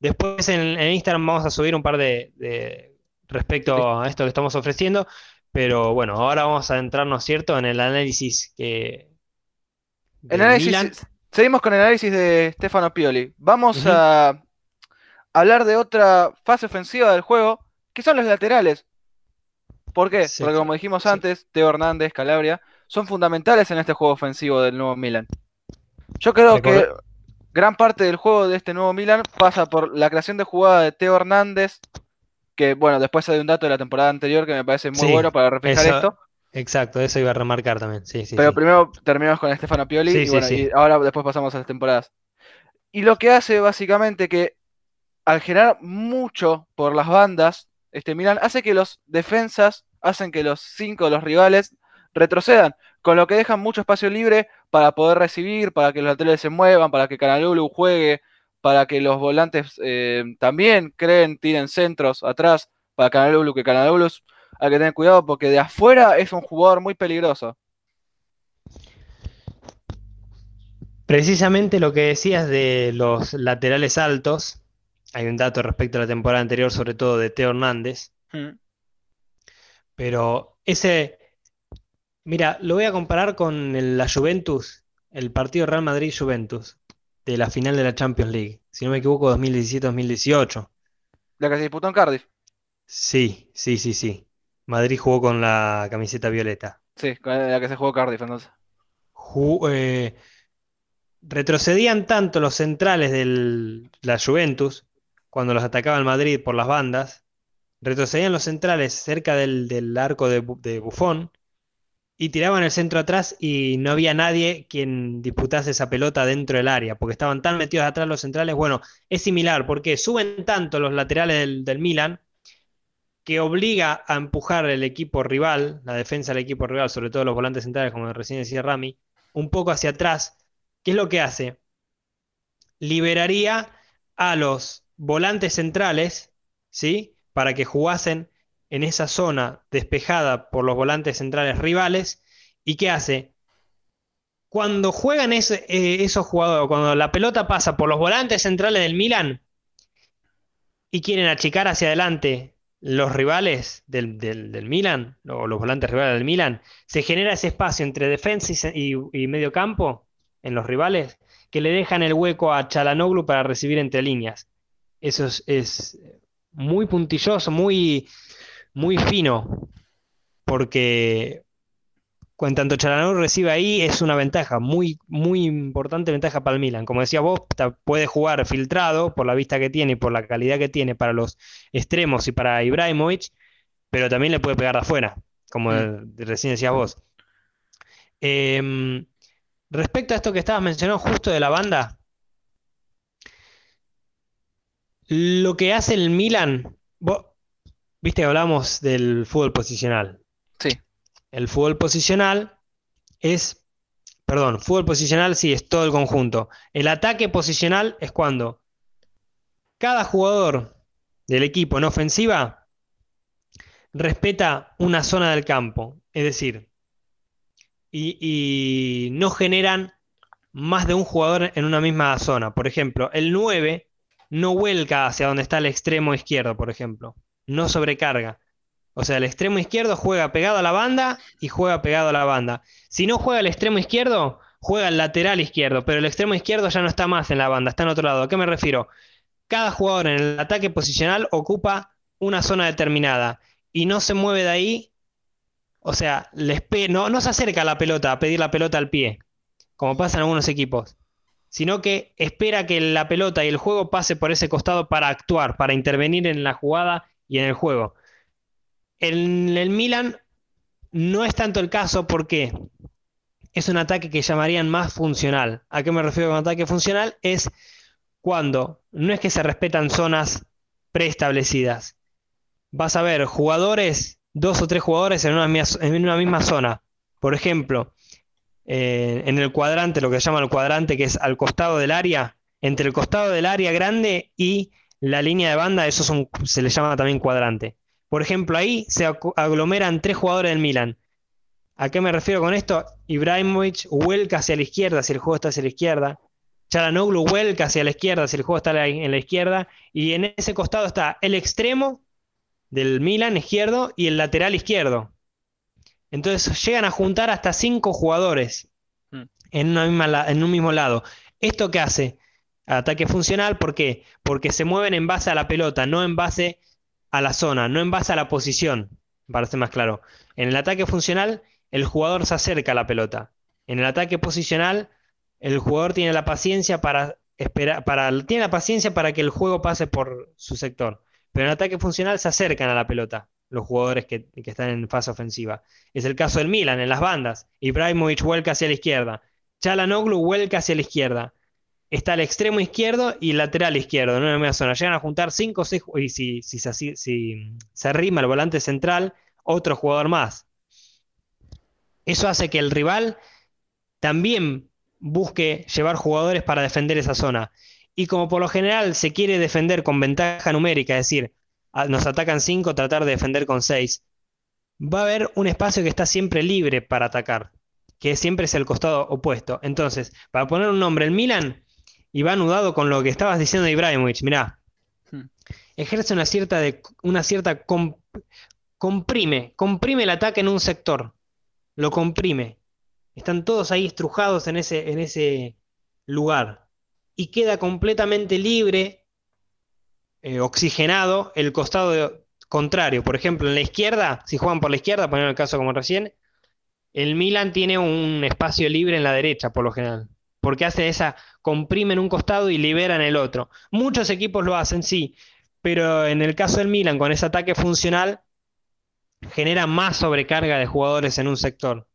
Después en, en Instagram vamos a subir un par de, de- respecto a esto que estamos ofreciendo. Pero bueno, ahora vamos a adentrarnos, ¿cierto?, en el análisis que, El análisis, Milan. seguimos con el análisis de Stefano Pioli. Vamos a hablar de otra fase ofensiva del juego, que son los laterales. ¿Por qué? Sí, Porque como dijimos sí. antes, Teo Hernández, Calabria, son fundamentales en este juego ofensivo del nuevo Milan. Yo creo que gran parte del juego de este nuevo Milan pasa por la creación de jugada de Teo Hernández, que bueno, después hay un dato de la temporada anterior que me parece muy Sí, bueno para reflejar eso- esto. Exacto, eso iba a remarcar también. Sí, sí, Pero primero terminamos con Stefano Pioli y bueno, y ahora después pasamos a las temporadas. Y lo que hace básicamente que al generar mucho por las bandas, este Milan hace que los defensas, hacen que los cinco de los rivales retrocedan, con lo que dejan mucho espacio libre para poder recibir, para que los laterales se muevan, para que Canalulu juegue, para que los volantes eh, también creen, tiren centros atrás, para Canalulu, que Canalulu hay que tener cuidado porque de afuera es un jugador muy peligroso. Precisamente lo que decías de los laterales altos, hay un dato respecto a la temporada anterior, sobre todo de Teo Hernández, Mm. pero ese, mira, lo voy a comparar con el- la Juventus, el partido Real Madrid-Juventus, de la final de la Champions League, si no me equivoco, 2017-2018. La que se disputó en Cardiff. Sí, sí, sí, sí. Madrid jugó con la camiseta violeta. Sí, con la que se jugó Cardiff entonces. Ju- eh, retrocedían tanto los centrales de la Juventus cuando los atacaba el Madrid por las bandas, retrocedían los centrales cerca del, arco de, Bu- de Buffon y tiraban el centro atrás y no había nadie quien disputase esa pelota dentro del área, porque estaban tan metidos atrás los centrales. Bueno, es similar, porque suben tanto los laterales del, del Milan que obliga a empujar el equipo rival, la defensa del equipo rival, sobre todo los volantes centrales, como recién decía Rami, un poco hacia atrás. ¿Qué es lo que hace? Liberaría a los volantes centrales, ¿sí? Para que jugasen en esa zona despejada por los volantes centrales rivales. ¿Y qué hace? Cuando juegan ese- eh, esos jugadores, cuando la pelota pasa por los volantes centrales del Milan y quieren achicar hacia adelante los rivales del, del, del Milan, o los volantes rivales del Milan, se genera ese espacio entre defensa y, y, y medio campo en los rivales que le dejan el hueco a Chalanoglu para recibir entre líneas. Eso es, es muy puntilloso, muy, muy fino, porque en tanto Chalanoglu recibe ahí es una ventaja, muy, muy importante ventaja para el Milan. Como decía vos, puede jugar filtrado por la vista que tiene y por la calidad que tiene para los extremos y para Ibrahimovic, pero también le puede pegar de afuera, como Mm. recién decías vos. Em, respecto a esto que estabas mencionando justo de la banda, lo que hace el Milan, vos, viste hablamos del fútbol posicional. Sí. El fútbol posicional es, perdón, fútbol posicional sí es todo el conjunto. El ataque posicional es cuando cada jugador del equipo en ofensiva respeta una zona del campo, es decir, y, y no generan más de un jugador en una misma zona. Por ejemplo, el 9 no vuelca hacia donde está el extremo izquierdo, por ejemplo, no sobrecarga. O sea, el extremo izquierdo juega pegado a la banda y juega pegado a la banda. Si no juega el extremo izquierdo, juega el lateral izquierdo, pero el extremo izquierdo ya no está más en la banda, está en otro lado. ¿A qué me refiero? Cada jugador en el ataque posicional ocupa una zona determinada y no se mueve de ahí. O sea, no se acerca a la pelota a pedir la pelota al pie, como pasa en algunos equipos, sino que espera que la pelota y el juego pase por ese costado para actuar, para intervenir en la jugada y en el juego. En el Milan no es tanto el caso porque es un ataque que llamarían más funcional. ¿A qué me refiero con ataque funcional? Es cuando no es que se respetan zonas preestablecidas. Vas a ver jugadores, dos o tres jugadores en una, en una misma zona. Por ejemplo, eh, en el cuadrante, lo que se llama el cuadrante, que es al costado del área, entre el costado del área grande y la línea de banda, eso se le llama también cuadrante. Por ejemplo, ahí se aglomeran tres jugadores del Milan. ¿A qué me refiero con esto? Ibrahimovic vuelca hacia la izquierda si el juego está hacia la izquierda. Charanoglu vuelca hacia la izquierda si el juego está en la izquierda. Y en ese costado está el extremo del Milan izquierdo y el lateral izquierdo. Entonces llegan a juntar hasta cinco jugadores mm. en, en un mismo lado. ¿Esto qué hace? Ataque funcional, ¿por qué? Porque se mueven en base a la pelota, no en base a la zona, no en base a la posición, para ser más claro. En el ataque funcional, el jugador se acerca a la pelota. En el ataque posicional, el jugador tiene la paciencia para esperar, para, tiene la paciencia para que el juego pase por su sector. Pero en el ataque funcional se acercan a la pelota los jugadores que, están en fase ofensiva. Es el caso del Milan, en las bandas. Ibrahimovic vuelca hacia la izquierda. Chalanoglu vuelca hacia la izquierda está el extremo izquierdo y el lateral izquierdo, en una misma zona. Llegan a juntar 5 o 6 y si, si, se arrima el volante central, otro jugador más. Eso hace que el rival también busque llevar jugadores para defender esa zona. Y como por lo general se quiere defender con ventaja numérica, es decir, nos atacan 5, tratar de defender con 6, va a haber un espacio que está siempre libre para atacar, que siempre es el costado opuesto. Entonces, para poner un nombre, el Milan y va anudado con lo que estabas diciendo de Ibrahimovic. Mirá, hmm. ejerce una cierta, de, una cierta comprime, comprime el ataque en un sector, lo comprime. Están todos ahí estrujados en ese, en ese lugar y queda completamente libre, eh, oxigenado el costado contrario. Por ejemplo, en la izquierda, si juegan por la izquierda, poner el caso como recién, el Milan tiene un espacio libre en la derecha, por lo general porque hace esa, comprimen un costado y liberan el otro. Muchos equipos lo hacen, sí, pero en el caso del Milan, con ese ataque funcional, genera más sobrecarga de jugadores en un sector,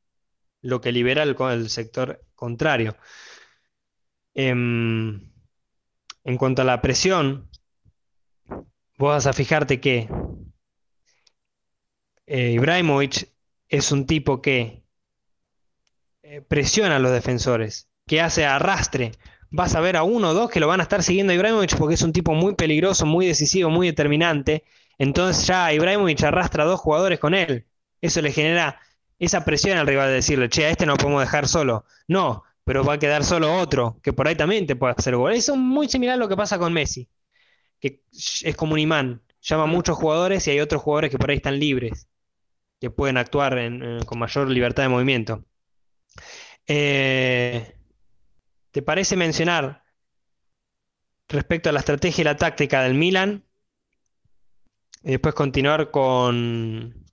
lo que libera el, el sector contrario. Em, en cuanto a la presión, vos vas a fijarte que eh, Ibrahimovic es un tipo que eh, presiona a los defensores que hace arrastre. Vas a ver a uno o dos que lo van a estar siguiendo a Ibrahimovic porque es un tipo muy peligroso, muy decisivo, muy determinante. Entonces ya Ibrahimovic arrastra a dos jugadores con él. Eso le genera esa presión al rival de decirle, che, a este no podemos dejar solo. No, pero va a quedar solo otro, que por ahí también te puede hacer gol. Eso es muy similar a lo que pasa con Messi, que es como un imán. Llama a muchos jugadores y hay otros jugadores que por ahí están libres, que pueden actuar con mayor libertad de movimiento. Eh, ¿Te parece mencionar respecto a la estrategia y la táctica del Milan? Y después continuar con,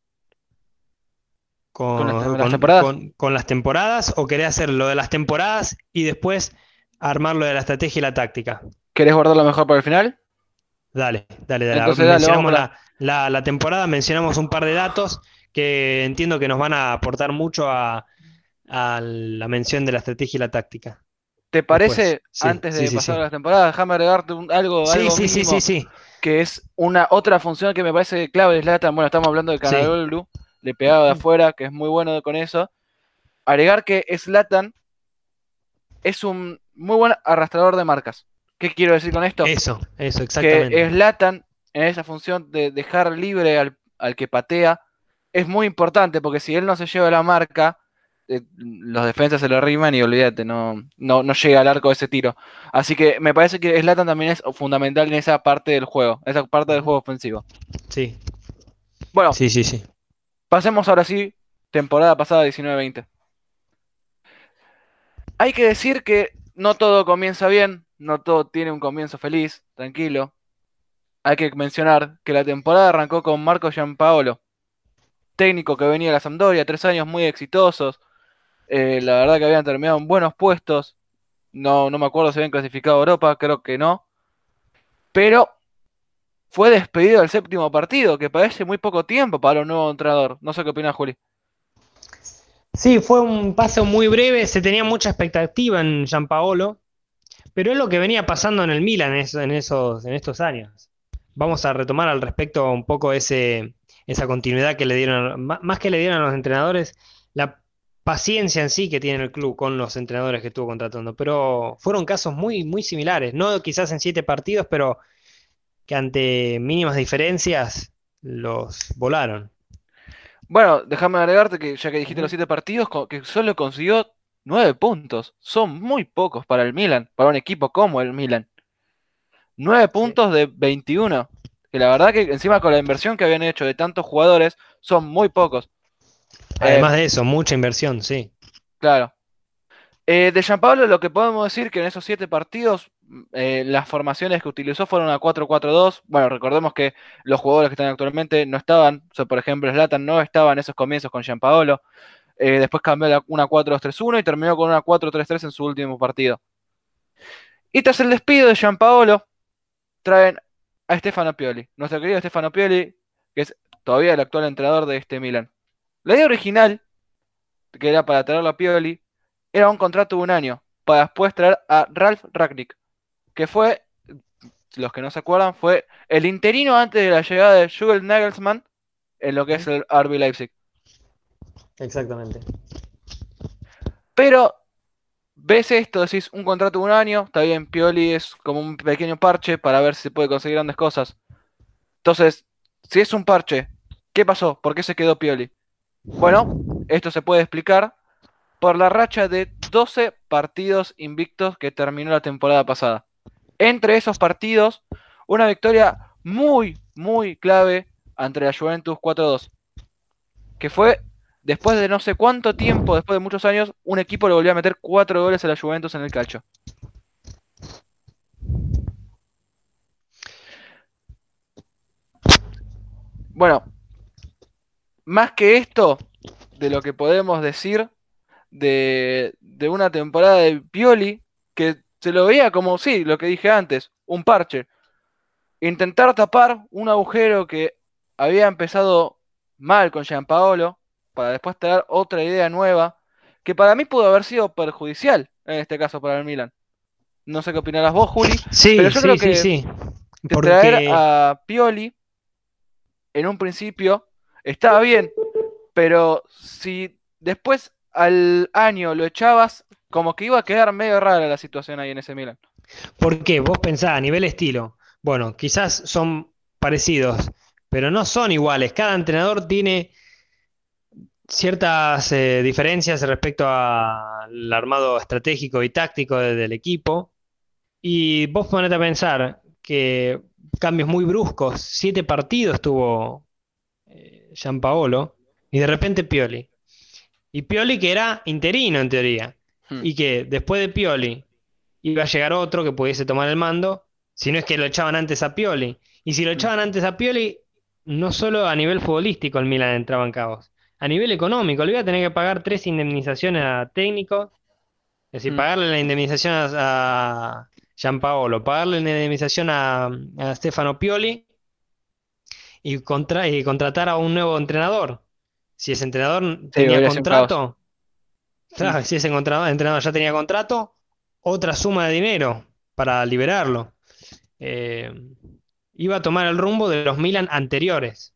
con, las, temporadas. con, las temporadas o querés hacer lo de las temporadas y después armar lo de la estrategia y la táctica? ¿Querés guardarlo mejor para el final? Dale, dale, dale. mencionamos la, temporada, mencionamos un par de datos que entiendo que nos van a aportar mucho a la mención de la estrategia y la táctica. ¿Te parece, antes de pasar a la temporada, déjame agregarte algo, algo que es una otra función que me parece clave de Slatan? Bueno, estamos hablando de Canadolu, le pegaba de afuera, que es muy bueno con eso. Agregar que Slatan es un muy buen arrastrador de marcas. ¿Qué quiero decir con esto? Eso, eso, exactamente. Que Slatan, en esa función de dejar libre al, al que patea, es muy importante, porque si él no se lleva la marca, eh, los defensas se lo riman y olvídate, no, no, no llega al arco de ese tiro. Así que me parece que Slatan también es fundamental en esa parte del juego, esa parte del juego ofensivo. Sí. Bueno, sí, sí, sí. Pasemos ahora sí, temporada pasada 19-20. Hay que decir que no todo comienza bien, no todo tiene un comienzo feliz, tranquilo. Hay que mencionar que la temporada arrancó con Marco Giampaolo, técnico que venía de la Sampdoria, tres años muy exitosos, eh, la verdad que habían terminado en buenos puestos. No, no me acuerdo si habían clasificado a Europa, creo que no. Pero fue despedido el séptimo partido, que parece muy poco tiempo para un nuevo entrenador. No sé qué opinas, Juli. Sí, fue un paso muy breve, se tenía mucha expectativa en Gianpaolo, pero es lo que venía pasando en el Milan en, esos, en estos años. Vamos a retomar al respecto un poco ese, esa continuidad que le dieron, más que le dieron a los entrenadores, la paciencia en sí que tiene el club con los entrenadores que estuvo contratando, pero fueron casos muy, muy similares, no quizás en siete partidos, pero que ante mínimas diferencias los volaron. Bueno, déjame agregarte que ya que dijiste los siete partidos, que solo consiguió nueve puntos. Son muy pocos para el Milan, para un equipo como el Milan. Nueve puntos de 21. Que la verdad que encima con la inversión que habían hecho de tantos jugadores, son muy pocos. Además eh, de eso, mucha inversión, sí. Claro. Eh, de Gianpaolo lo que podemos decir que en esos siete partidos eh, las formaciones que utilizó fueron a 4-4-2. Bueno, recordemos que los jugadores que están actualmente no estaban. por ejemplo, Zlatan no estaba en esos comienzos con Gianpaolo. Eh, después cambió a una 4-2-3-1 y terminó con una 4-3-3 en su último partido. Y tras el despido de Gianpaolo, traen a Stefano Pioli. Nuestro querido Stefano Pioli, que es todavía el actual entrenador de este Milan. La idea original, que era para traerlo a Pioli, era un contrato de un año, para después traer a Ralf Ragnick, que fue, los que no se acuerdan, fue el interino antes de la llegada de Jürgen Nagelsmann en lo que es el RB Leipzig. Exactamente. Pero ves esto, decís un contrato de un año, está bien, Pioli es como un pequeño parche para ver si se puede conseguir grandes cosas. Entonces, si es un parche, ¿qué pasó? ¿Por qué se quedó Pioli? Bueno, esto se puede explicar por la racha de 12 partidos invictos que terminó la temporada pasada. Entre esos partidos, una victoria muy, muy clave ante la Juventus 4-2, que fue después de no sé cuánto tiempo, después de muchos años, un equipo le volvió a meter 4 goles a la Juventus en el calcio. Bueno, más que esto, de lo que podemos decir de, una temporada de Pioli que se lo veía como, sí, lo que dije antes, un parche. Intentar tapar un agujero que había empezado mal con Gianpaolo para después traer otra idea nueva que para mí pudo haber sido perjudicial en este caso para el Milan. No sé qué opinarás vos, Juli. Sí, pero yo creo que sí, traer a Pioli en un principio estaba bien, pero si después al año lo echabas, como que iba a quedar medio rara la situación ahí en ese Milan. ¿Por qué? Vos pensás a nivel estilo. Bueno, quizás son parecidos, pero no son iguales. Cada entrenador tiene ciertas eh, diferencias respecto al armado estratégico y táctico del equipo. Y vos ponete a pensar que cambios muy bruscos, siete partidos tuvo eh, Gianpaolo y de repente Pioli. Y Pioli que era interino en teoría. Hmm. Y que después de Pioli iba a llegar otro que pudiese tomar el mando, si no es que lo echaban antes a Pioli. Y si lo hmm. echaban antes a Pioli, no solo a nivel futbolístico el Milan entraba en caos, a nivel económico, le iba a tener que pagar tres indemnizaciones a técnicos, es decir, hmm. pagarle la indemnización a, Gianpaolo, pagarle la indemnización a, a Stefano Pioli y, y contratar a un nuevo entrenador. Si ese entrenador tenía contrato, si ese entrenador ya tenía contrato, otra suma de dinero para liberarlo. Eh, iba a tomar el rumbo de los Milan anteriores.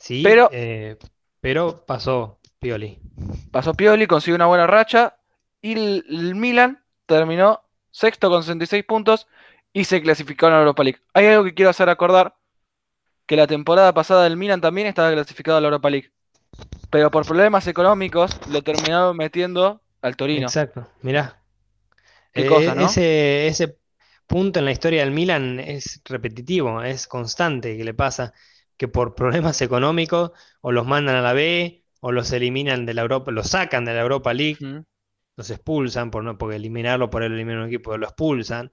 Sí, pero, eh, pero pasó Pioli. Pasó Pioli, consiguió una buena racha y el, Milan terminó sexto con 66 puntos y se clasificó en la Europa League. Hay algo que quiero hacer acordar que la temporada pasada del Milan también estaba clasificado a la Europa League. Pero por problemas económicos lo terminaron metiendo al Torino. Exacto, mirá. Qué cosa, ¿no? ese, ese punto en la historia del Milan es repetitivo, es constante que le pasa que por problemas económicos o los mandan a la B o los eliminan de la Europa, los sacan de la Europa League, los expulsan por no porque eliminarlo por el eliminar un equipo, lo expulsan.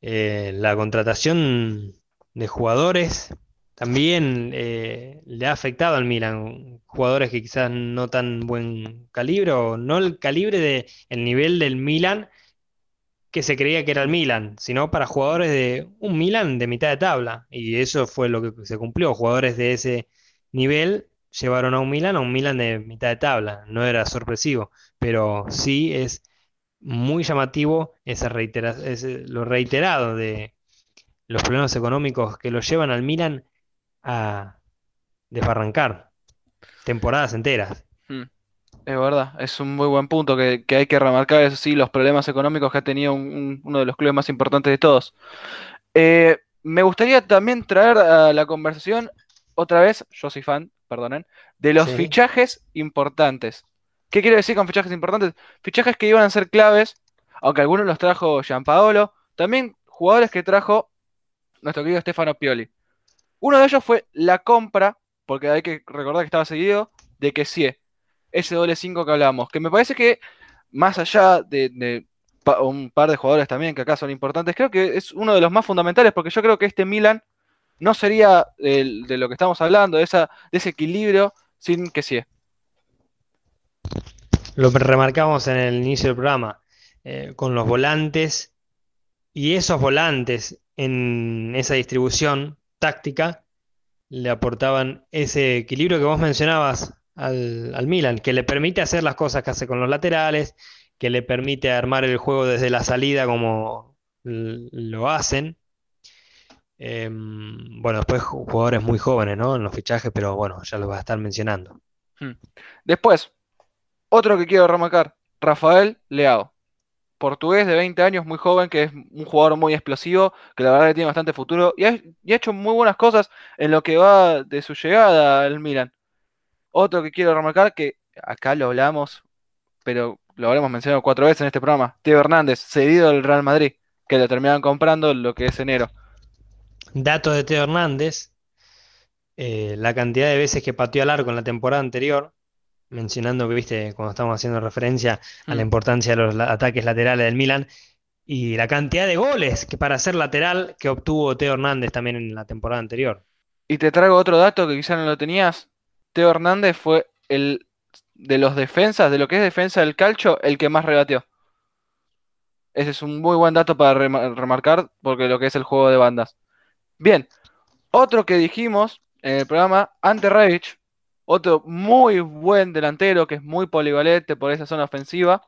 Eh, la contratación de jugadores también eh, le ha afectado al Milan. Jugadores que quizás no tan buen calibre, o no el calibre de el nivel del Milan que se creía que era el Milan, sino para jugadores de un Milan de mitad de tabla. Y eso fue lo que se cumplió. Jugadores de ese nivel llevaron a un Milan a un Milan de mitad de tabla. No era sorpresivo, pero sí es muy llamativo ese lo reiterado de los problemas económicos que lo llevan al Milan a desbarrancar temporadas enteras. Mm, Es verdad, es un muy buen punto que, que hay que remarcar, eso sí, los problemas económicos que ha tenido un- un- uno de los clubes más importantes de todos. Eh, me gustaría también traer a la conversación, otra vez, yo soy fan, perdonen, de los Sí. fichajes importantes. ¿Qué quiero decir con fichajes importantes? Fichajes que iban a ser claves, aunque algunos los trajo Gianpaolo, también jugadores que trajo nuestro querido Stefano Pioli. Uno de ellos fue la compra, porque hay que recordar que estaba seguido, de Kessie, ese doble 5 que hablamos, que me parece que más allá de, un par de jugadores también que acá son importantes, creo que es uno de los más fundamentales, porque yo creo que este Milan no sería de lo que estamos hablando, de, ese equilibrio sin Kessie. Lo remarcamos en el inicio del programa, eh, con los volantes y esos volantes en esa distribución táctica le aportaban ese equilibrio que vos mencionabas al, al Milan, que le permite hacer las cosas que hace con los laterales, que le permite armar el juego desde la salida como lo hacen. Em, bueno, después ju- jugadores muy jóvenes, ¿no? En los fichajes, pero bueno, ya los vas a estar mencionando. Hmm. Después, otro que quiero remarcar, Rafael Leao. portugués de 20 años, muy joven, que es un jugador muy explosivo, que la verdad que tiene bastante futuro y ha, y ha hecho muy buenas cosas en lo que va de su llegada al Milan. Otro que quiero remarcar, que acá lo hablamos, pero lo habremos mencionado cuatro veces en este programa, Teo Hernández, cedido del Real Madrid, que lo terminaron comprando lo que es enero. Datos de Teo Hernández, eh, la cantidad de veces que pateó al arco en la temporada anterior, mencionando que, viste, cuando estamos haciendo referencia a la Mm. importancia de los ataques laterales del Milan, y la cantidad de goles que para ser lateral que obtuvo Teo Hernández también en la temporada anterior. Y te traigo otro dato que quizá no lo tenías. Teo Hernández fue el de los defensas, de lo que es defensa del calcio, el que más regateó. Ese es un muy buen dato para rema- remarcar porque lo que es el juego de bandas. Bien, otro que dijimos en el programa, Ante Rebic, otro muy buen delantero que es muy polivalente por esa zona ofensiva.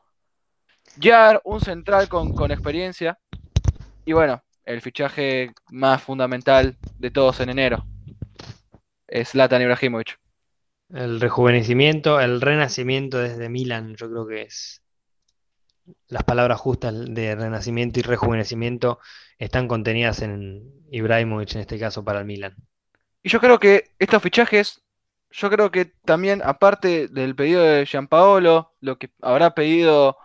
Yar, un central con, experiencia. Y bueno, el fichaje más fundamental de todos en enero es Zlatan Ibrahimovic. El rejuvenecimiento, el renacimiento desde Milan, yo creo que es las palabras justas de renacimiento y rejuvenecimiento están contenidas en Ibrahimovic en este caso para el Milan. Y yo creo que estos fichajes, yo creo que también, aparte del pedido de Gianpaolo, lo que habrá pedido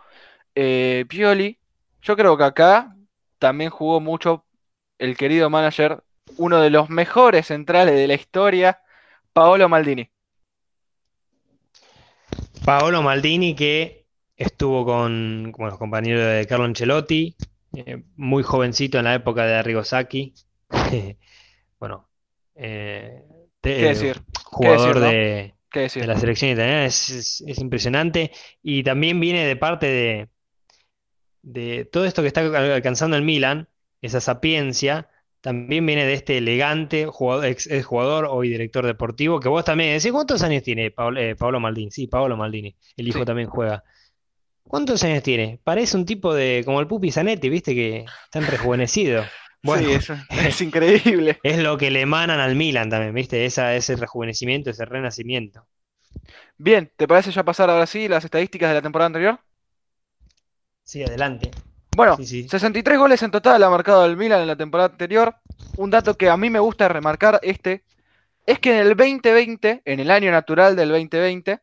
eh, Pioli, yo creo que acá también jugó mucho el querido manager, uno de los mejores centrales de la historia, Paolo Maldini. Paolo Maldini que estuvo con, los compañeros de Carlo Ancelotti, eh, muy jovencito en la época de Arrigo Sacchi. bueno, eh, te- ¿Qué decir? jugador decir, no? de, ¿Qué decir? de la selección italiana es, es- es impresionante y también viene de parte de, de todo esto que está al- alcanzando el Milan, esa sapiencia. También viene de este elegante jugador, ex, ex jugador hoy director deportivo, que vos también decís, ¿cuántos años tiene Paolo, eh, Paolo Maldini? Sí, Paolo Maldini, el hijo Sí. también juega. ¿Cuántos años tiene? Parece un tipo de, como el Pupi Zanetti, viste, que está rejuvenecido. Bueno, Sí, es, es increíble. es lo que le emanan al Milan también, viste, Esa, ese rejuvenecimiento, ese renacimiento. Bien, ¿te parece ya pasar ahora sí las estadísticas de la temporada anterior? Sí, adelante. Bueno, Sí, sí. 63 goles en total ha marcado el Milan en la temporada anterior. Un dato que a mí me gusta remarcar este es que en el 2020, en el año natural del 2020,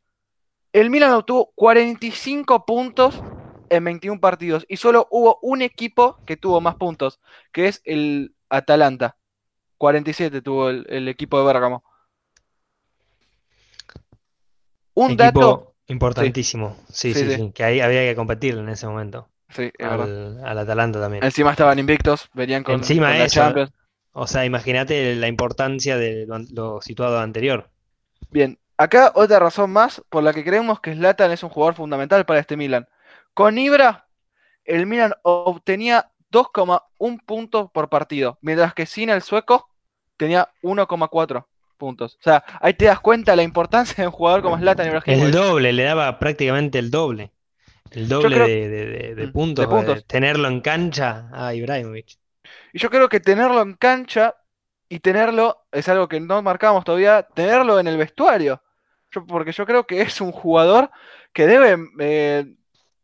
el Milan obtuvo 45 puntos en 21 partidos y solo hubo un equipo que tuvo más puntos, que es el Atalanta. 47 tuvo el, el equipo de Bérgamo. Un Equipo dato, importantísimo. Sí, Sí, sí, sí. sí, que ahí había que competirle en ese momento. Sí, es verdad. Al, al Atalanta también. Encima estaban invictos, venían con, Encima con la eso, Champions. O sea, imagínate la importancia de lo, situado anterior. Bien, acá otra razón más por la que creemos que Zlatan es un jugador fundamental para este Milan. Con Ibra, el Milan obtenía 2,1 puntos por partido, mientras que sin el sueco tenía 1,4 puntos. O sea, ahí te das cuenta la importancia de un jugador como Zlatan El Ibrahimovic. doble, le daba prácticamente el doble. El doble creo- de, de- de- de Mm, puntos, de puntos. tenerlo en cancha a Ibrahimovic. Y yo creo que tenerlo en cancha y tenerlo, es algo que no marcamos todavía, tenerlo en el vestuario. porque yo creo que es un jugador que debe eh,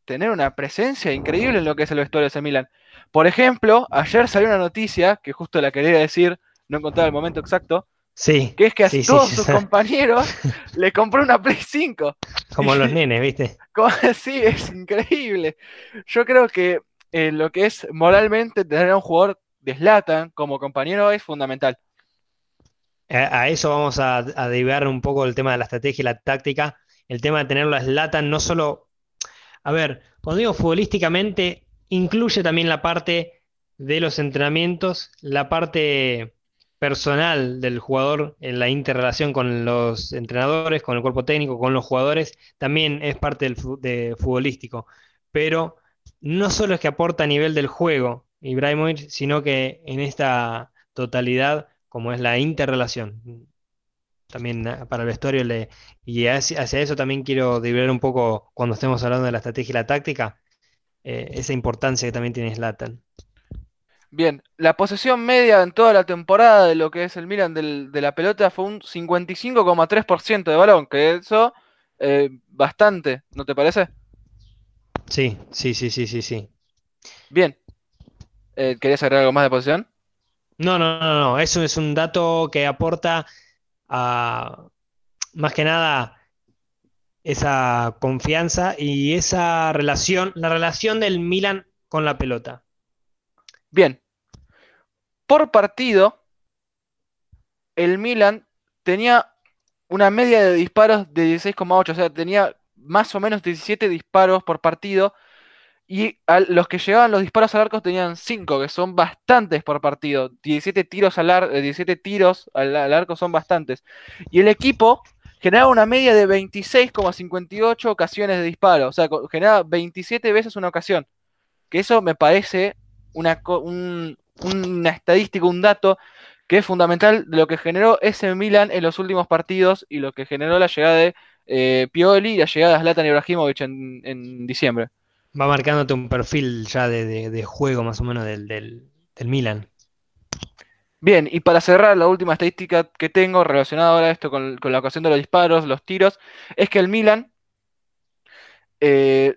tener una presencia increíble en lo que es el vestuario de ese Milan. Por ejemplo, ayer salió una noticia, que justo la quería decir, no encontraba el momento exacto, Sí. que es que a sí, todos sí, sus compañeros le compró una Play 5. Como los nenes, ¿viste? Sí, es increíble. Yo creo que eh, lo que es moralmente tener a un jugador de Zlatan como compañero es fundamental. A, a eso vamos a, a derivar un poco el tema de la estrategia y la táctica. El tema de tenerlo a Zlatan no solo. A ver, cuando digo futbolísticamente, incluye también la parte de los entrenamientos, la parte personal del jugador en la interrelación con los entrenadores, con el cuerpo técnico, con los jugadores, también es parte del fu- de futbolístico. Pero no solo es que aporta a nivel del juego Ibrahimovic, sino que en esta totalidad, como es la interrelación. También para el vestuario y hacia, eso también quiero dividir un poco cuando estemos hablando de la estrategia y la táctica, eh, esa importancia que también tiene Zlatan. Bien, la posesión media en toda la temporada de lo que es el Milan del- de la pelota fue un 55,3% de balón, que eso eh, bastante, ¿no te parece? Sí, sí, sí, sí, sí, sí. Bien, eh, ¿querías agregar algo más de posesión? No, no, no, no, eso es un dato que aporta a, más que nada, esa confianza y esa relación, la relación del Milan con la pelota. Bien, por partido, el Milan tenía una media de disparos de 16,8, o sea, tenía más o menos 17 disparos por partido. Y los que llegaban los disparos al arco tenían 5, que son bastantes por partido. 17 tiros al, ar- eh, 17 tiros al, arco son bastantes. Y el equipo generaba una media de 26,58 ocasiones de disparo. O sea, generaba 27 veces una ocasión. Que eso me parece una, un- una estadística, un dato que es fundamental de lo que generó ese Milan en los últimos partidos y lo que generó la llegada de eh, Pioli y la llegada de Zlatan Ibrahimovic en, en diciembre. Va marcándote un perfil ya de, de- de juego más o menos del, del, del Milan. Bien, y para cerrar, la última estadística que tengo relacionada ahora a esto con, con la ocasión de los disparos, los tiros, es que el Milan. eh,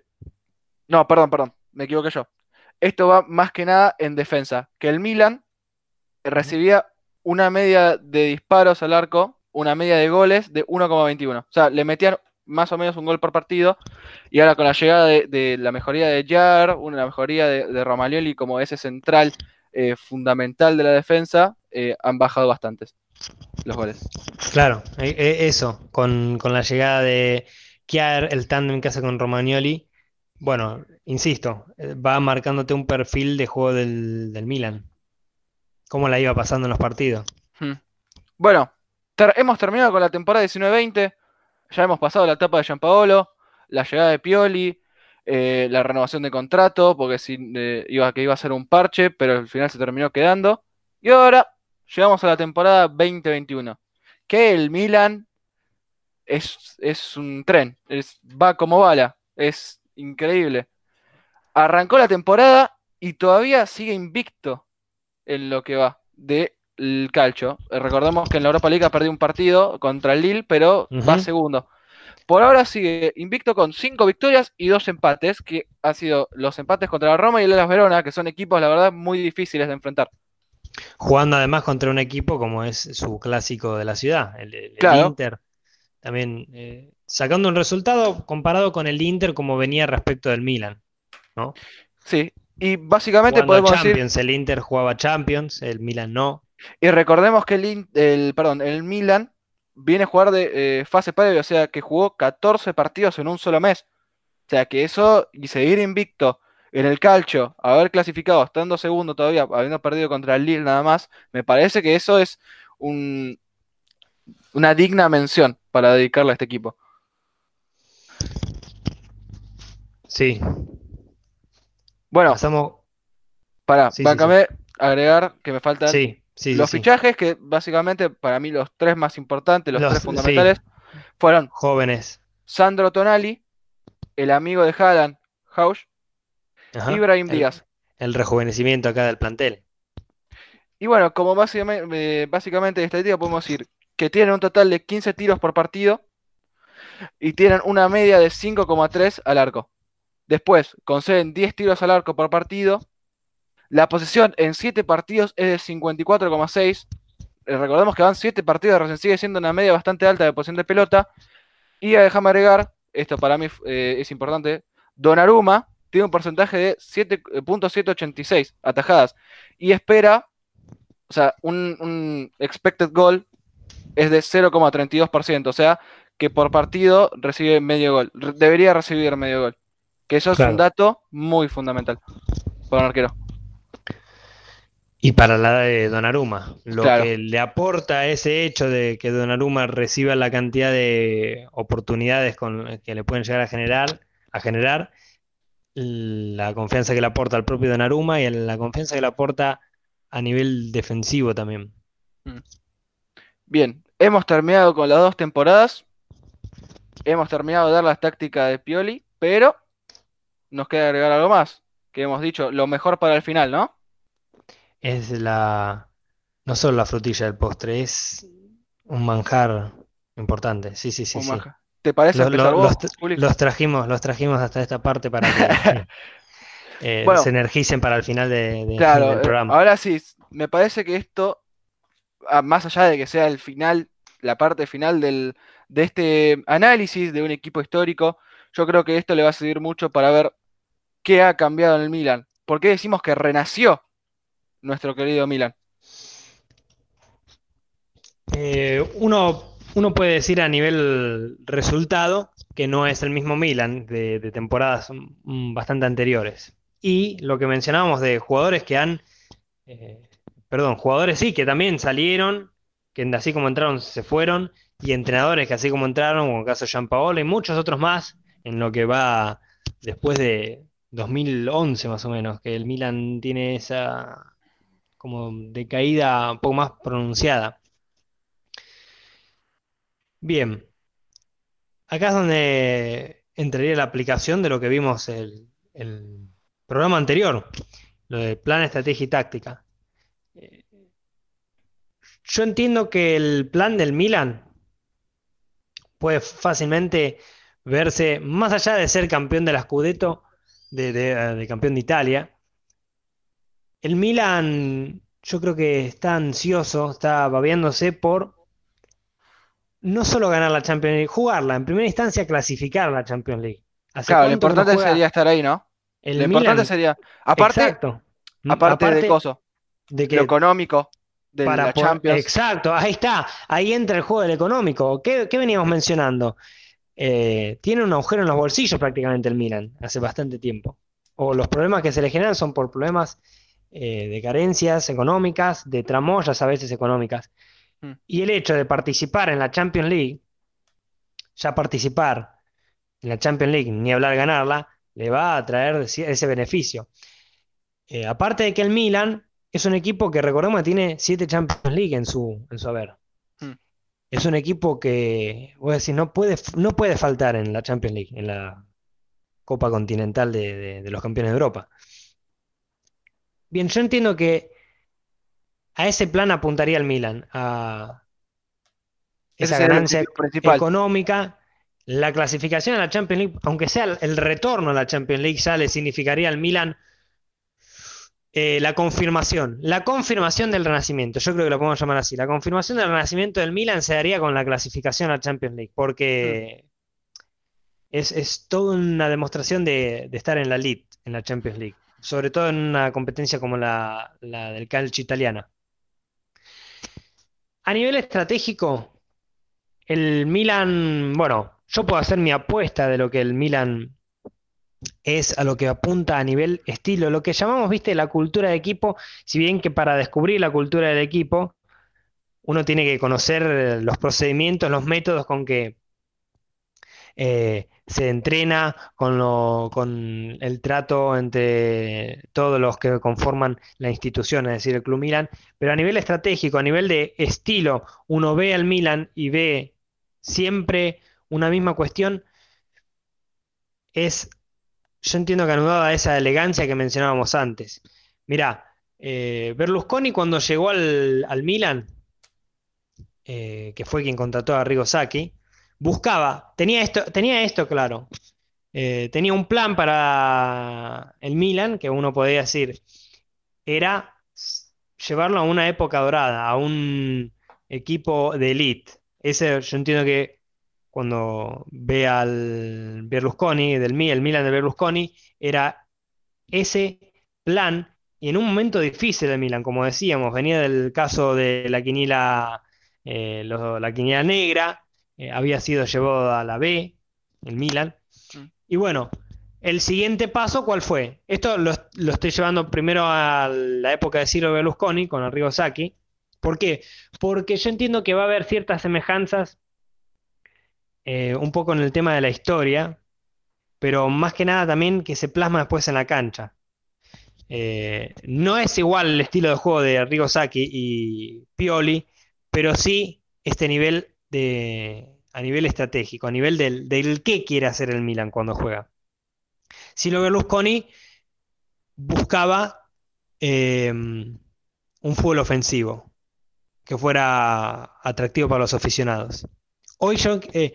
no, perdón, perdón, me equivoqué yo. Esto va más que nada en defensa. Que el Milan recibía una media de disparos al arco, una media de goles de 1,21. O sea, le metían más o menos un gol por partido. Y ahora con la llegada de, de la mejoría de Jar, una mejoría de, de Romagnoli como ese central eh, fundamental de la defensa, eh, han bajado bastantes los goles. Claro, e- e- eso, con, con la llegada de Kjaer, el tándem que hace con Romagnoli, bueno, insisto, eh, va marcándote un perfil de juego del, del Milan. Cómo la iba pasando en los partidos. Hmm. Bueno, hemos terminado con la temporada 19-20. Ya hemos pasado la etapa de Gianpaolo, la llegada de Pioli, eh, la renovación de contrato, porque eh, iba, que iba a ser un parche, pero al final se terminó quedando. Y ahora llegamos a la temporada 2021. Que el Milan es, es un tren, es, va como bala, es increíble. Arrancó la temporada y todavía sigue invicto en lo que va del calcio. Eh, Recordemos que en la Europa League ha perdido un partido contra el Lille, pero va segundo. Por ahora sigue invicto con cinco victorias y dos empates, que han sido los empates contra la Roma y el Hellas Verona, que son equipos, la verdad, muy difíciles de enfrentar. Jugando además contra un equipo como es su clásico de la ciudad, el, el- el Claro. Inter. También eh, sacando un resultado comparado con el Inter como venía respecto del Milan, ¿no? Sí, y básicamente Jugando podemos decir, Champions, el Inter jugaba Champions, el Milan no. y recordemos que el, el, perdón, el Milan viene a jugar de eh, fase previa, o sea que jugó 14 partidos en un solo mes. O sea que eso, y seguir invicto en el calcio, haber clasificado estando segundo todavía, habiendo perdido contra el Lille nada más, me parece que eso es un, una digna mención para dedicarle a este equipo. Sí, Bueno, pasamos. para, Sí, agregar que me faltan los fichajes, que básicamente para mí los tres más importantes, los, Los- tres fundamentales, fueron Jóvenes. Sandro Tonali, el amigo de Haaland, Hausch, Ajá. y Brahim El- Díaz. El rejuvenecimiento acá del plantel. Y bueno, como básicamente, eh, básicamente de estadística podemos decir que tienen un total de 15 tiros por partido, y tienen una media de 5,3 al arco. Después, conceden 10 tiros al arco por partido. La posesión en 7 partidos es de 54,6. Eh, recordemos que van 7 partidos, recién sigue siendo una media bastante alta de posesión de pelota. Y déjame agregar, esto para mí eh, es importante, Donnarumma tiene un porcentaje de 7.786 atajadas y espera, o sea, un, expected goal es de 0,32%, o sea, que por partido recibe medio gol, debería recibir medio gol, que eso es un dato muy fundamental para un arquero. Y para la de Donnarumma, lo que le aporta ese hecho de que Donnarumma reciba la cantidad de oportunidades con, que le pueden llegar a generar, a generar la confianza que le aporta al propio Donnarumma y la confianza que le aporta a nivel defensivo también. Mm. Bien, hemos terminado con las dos temporadas. Hemos terminado de dar las tácticas de Pioli, pero nos queda agregar algo más. Que hemos dicho, lo mejor para el final, ¿no? Es la. No solo la frutilla del postre, es un manjar importante. Sí, sí, sí, sí. ¿Te parece empezar vos, los, trajimos, los trajimos hasta esta parte para que eh, se energicen para el final de, claro, del programa. Ahora sí, me parece que esto, ah, más allá de que sea el final, la parte final del, de este análisis de un equipo histórico, yo creo que esto le va a servir mucho para ver qué ha cambiado en el Milan. ¿Por qué decimos que renació nuestro querido Milan? Eh, uno uno puede decir a nivel resultado que no es el mismo Milan de, temporadas bastante anteriores. Y lo que mencionábamos de jugadores que han, eh, perdón, jugadores sí, que también salieron, que así como entraron se fueron, y entrenadores que así como entraron, como el caso de Jean y muchos otros más, en lo que va después de 2011 más o menos, que el Milan tiene esa como decaída un poco más pronunciada. Bien, acá es donde entraría la aplicación de lo que vimos el, el programa anterior, lo de plan, estrategia y táctica. Yo entiendo que el plan del Milan puede fácilmente verse, más allá de ser campeón de la Scudetto, de, de campeón de Italia, el Milan yo creo que está ansioso, está babeándose por no solo ganar la Champions League, jugarla, en primera instancia clasificar la Champions League. Claro, lo importante sería estar ahí, ¿no? lo importante sería, aparte, aparte, de coso, de que, lo económico, de la Champions. Exacto, ahí está, ahí entra el juego del económico. ¿Qué, veníamos mencionando? Eh, tiene un agujero en los bolsillos prácticamente el Milan, hace bastante tiempo. O los problemas que se le generan son por problemas eh, de carencias económicas, de tramoyas a veces económicas. Mm. Y el hecho de participar en la Champions League, ya participar en la Champions League, ni hablar ganarla, le va a traer ese beneficio. Eh, aparte de que el Milan es un equipo que recordemos que tiene siete Champions League en su, en su haber. Mm. Es un equipo que, voy a decir, no puede, no puede faltar en la Champions League, en la Copa Continental de los Campeones de Europa. Bien, yo entiendo que a ese plan apuntaría el Milan, a esa ganancia económica. La clasificación a la Champions League, aunque sea el retorno a la Champions League, ya le significaría al Milan eh, la confirmación. La confirmación del renacimiento. Yo creo que lo podemos llamar así. La confirmación del renacimiento del Milan se daría con la clasificación a la Champions League, porque mm. es, es, toda una demostración de, estar en la lead, en la Champions League. Sobre todo en una competencia como la, la del calcio italiana. A nivel estratégico, el Milan, bueno, yo puedo hacer mi apuesta de lo que el Milan es a lo que apunta a nivel estilo, lo que llamamos, viste, la cultura de equipo, si bien que para descubrir la cultura del equipo, uno tiene que conocer los procedimientos, los métodos con que eh, se entrena con, lo, con el trato entre todos los que conforman la institución, es decir, el Club Milan, pero a nivel estratégico, a nivel de estilo, uno ve al Milan y ve siempre una misma cuestión, es, yo entiendo que anudada a esa elegancia que mencionábamos antes. Mirá, eh, Berlusconi cuando llegó al, Milan, eh, que fue quien contrató a Rigo buscaba, tenía esto, tenía esto claro. Eh, tenía un plan para el Milan, que uno podría decir, era llevarlo a una época dorada, a un equipo de elite. Ese yo entiendo que cuando ve al Berlusconi, del el Milan de Berlusconi, era ese plan y en un momento difícil de Milan, como decíamos, venía del caso de la quiniela, eh, la quiniela negra, eh, había sido llevado a la B, el Milan. Mm. Y bueno, el siguiente paso, ¿cuál fue? Esto lo, estoy llevando primero a la época de Silvio Berlusconi con Arrigo Sacchi. ¿Por qué? Porque yo entiendo que va a haber ciertas semejanzas eh, un poco en el tema de la historia, pero más que nada también que se plasma después en la cancha. Eh, no es igual el estilo de juego de Arrigo Sacchi y Pioli, pero sí este nivel de, a nivel estratégico, a nivel del, del qué quiere hacer el Milan cuando juega. Silvio Berlusconi buscaba eh, un fútbol ofensivo que fuera atractivo para los aficionados. Hoy yo, eh,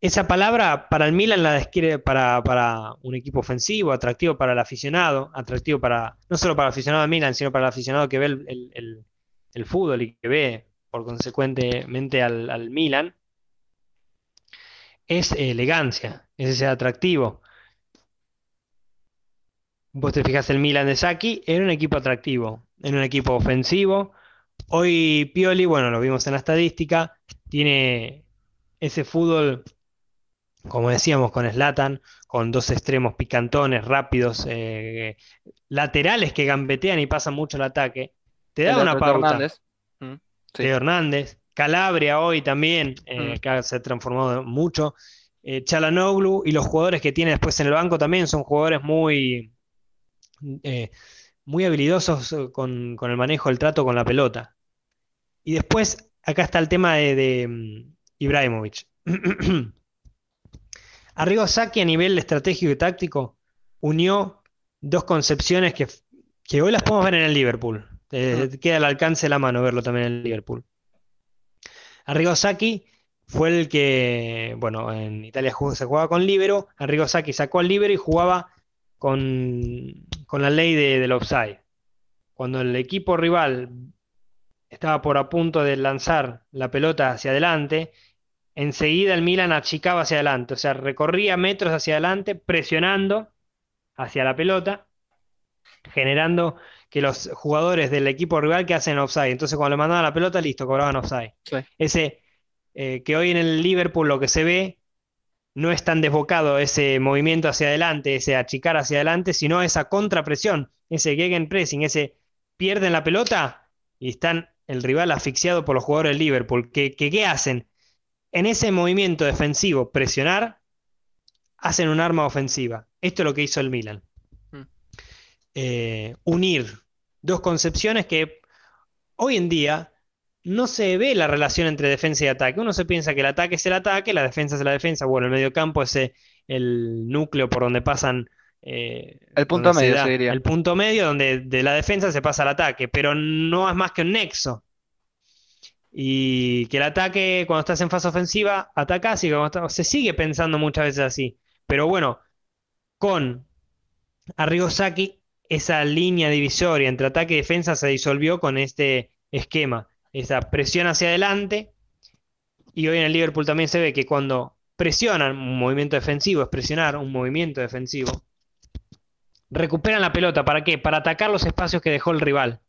esa palabra para el Milan la describe para, un equipo ofensivo, atractivo para el aficionado, atractivo para, no solo para el aficionado de Milan, sino para el aficionado que ve el, fútbol y que ve por consecuentemente al, Milan, es elegancia, es ese atractivo. Vos te fijas, el Milan de Saki era un equipo atractivo, era un equipo ofensivo. Hoy Pioli, bueno, lo vimos en la estadística, tiene ese fútbol como decíamos, con Slatan, con dos extremos picantones, rápidos, eh, laterales que gambetean y pasan mucho el ataque, te da una pauta. Hernández. Mm, Hernández. Calabria hoy también, eh, mm. que se ha transformado mucho. Eh, Chalanoglu y los jugadores que tiene después en el banco también son jugadores muy, muy habilidosos con, el manejo del trato con la pelota. Y después, acá está el tema de, de mm, Ibrahimovic. Arrigo Saki a nivel estratégico y táctico unió dos concepciones que, hoy las podemos ver en el Liverpool. Eh, queda al alcance de la mano verlo también en el Liverpool. Arrigo Saki fue el que, bueno, en Italia se jugaba con Libero. Arrigo Saki sacó al Libero y jugaba con, la ley de, del offside. Cuando el equipo rival estaba por a punto de lanzar la pelota hacia adelante, enseguida el Milan achicaba hacia adelante, o sea, recorría metros hacia adelante, presionando hacia la pelota, generando que los jugadores del equipo rival que hacen offside. Entonces, cuando le mandaban la pelota, listo, cobraban offside. Ese eh, que hoy en el Liverpool lo que se ve no es tan desbocado ese movimiento hacia adelante, ese achicar hacia adelante, sino esa contrapresión, ese gegenpressing, ese pierden la pelota y están el rival asfixiado por los jugadores del Liverpool. ¿Qué, qué hacen? En ese movimiento defensivo, presionar, hacen un arma ofensiva. Esto es lo que hizo el Milan. Mm. Eh, unir dos concepciones que hoy en día no se ve la relación entre defensa y ataque. Uno se piensa que el ataque es el ataque, la defensa es la defensa. Bueno, el mediocampo es el núcleo por donde pasan. Eh, el punto medio, El punto medio, donde de la defensa se pasa al ataque, pero no es más que un nexo. Y que el ataque, cuando estás en fase ofensiva, atacas y cuando se sigue pensando muchas veces así. Pero bueno, con Arrigo Saki, esa línea divisoria entre ataque y defensa se disolvió con este esquema. Esa presión hacia adelante. Y hoy en el Liverpool también se ve que cuando presionan un movimiento defensivo, es presionar un movimiento defensivo, recuperan la pelota. ¿Para qué? Para atacar los espacios que dejó el rival.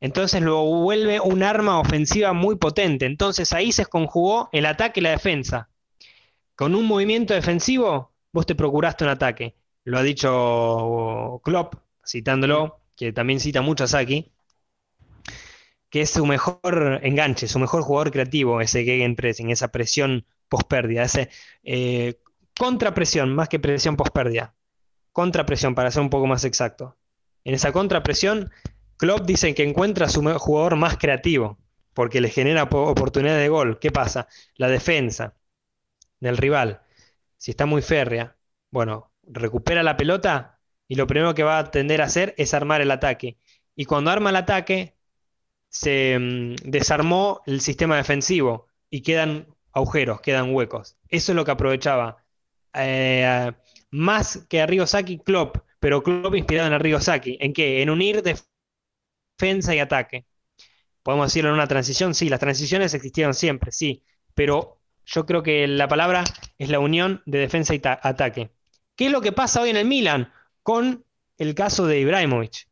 Entonces lo vuelve un arma ofensiva muy potente. Entonces ahí se conjugó el ataque y la defensa. Con un movimiento defensivo, vos te procuraste un ataque. Lo ha dicho Klopp, citándolo, que también cita mucho a Saki, que es su mejor enganche, su mejor jugador creativo, ese gegenpressing, esa presión post-pérdida, eh, contrapresión, más que presión post-pérdida. Contrapresión, para ser un poco más exacto. En esa contrapresión Klopp dice que encuentra a su jugador más creativo, porque le genera oportunidad de gol. ¿Qué pasa? La defensa del rival, si está muy férrea, bueno, recupera la pelota y lo primero que va a tender a hacer es armar el ataque. Y cuando arma el ataque, se mm, desarmó el sistema defensivo y quedan agujeros, quedan huecos. Eso es lo que aprovechaba. Eh, más que Arrigo Saki, Klopp, pero Klopp inspirado en Saki. ¿En qué? En unir defensa y ataque. ¿Podemos decirlo en una transición? Sí, las transiciones existieron siempre, sí, pero yo creo que la palabra es la unión de defensa y ataque. ¿Qué es lo que pasa hoy en el Milan con el caso de Ibrahimovic?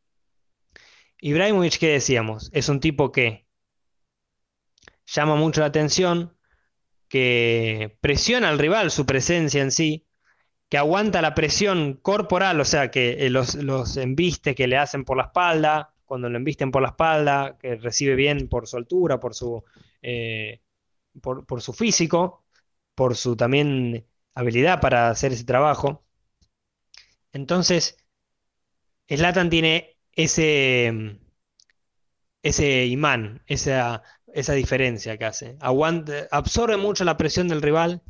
Ibrahimovic, ¿qué decíamos? Es un tipo que llama mucho la atención, que presiona al rival, su presencia en sí, que aguanta la presión corporal, o sea, que eh, los, los embistes que le hacen por la espalda, cuando lo embisten por la espalda, que recibe bien por su altura, por su, eh, por, su físico, por su también habilidad para hacer ese trabajo. Entonces, Slatan tiene ese, ese imán, esa, esa diferencia que hace. absorbe mucho la presión del rival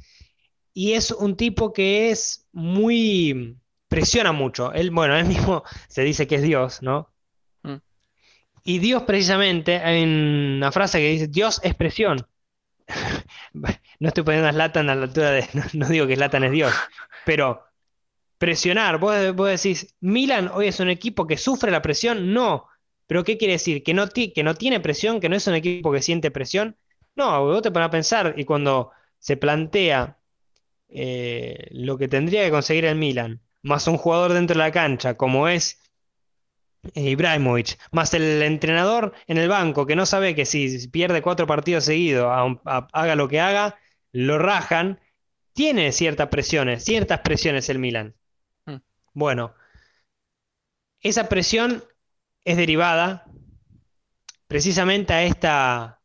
y es un tipo que es muy... presiona mucho. Él, bueno, él mismo se dice que es Dios, ¿no? Y Dios precisamente, hay una frase que dice, Dios es presión. no estoy poniendo a Slatan a la altura de... No, digo que Slatan es Dios, pero presionar, vos, vos decís, Milan hoy es un equipo que sufre la presión, no, pero ¿qué quiere decir? ¿Que no, que no tiene presión? ¿Que no es un equipo que siente presión? No, vos te pones a pensar y cuando se plantea eh, lo que tendría que conseguir el Milan, más un jugador dentro de la cancha como es Ibrahimovic, más el entrenador en el banco que no sabe que si pierde cuatro partidos seguidos, haga lo que haga, lo rajan, tiene ciertas presiones, ciertas presiones el Milan. Hmm. Bueno, esa presión es derivada precisamente a esta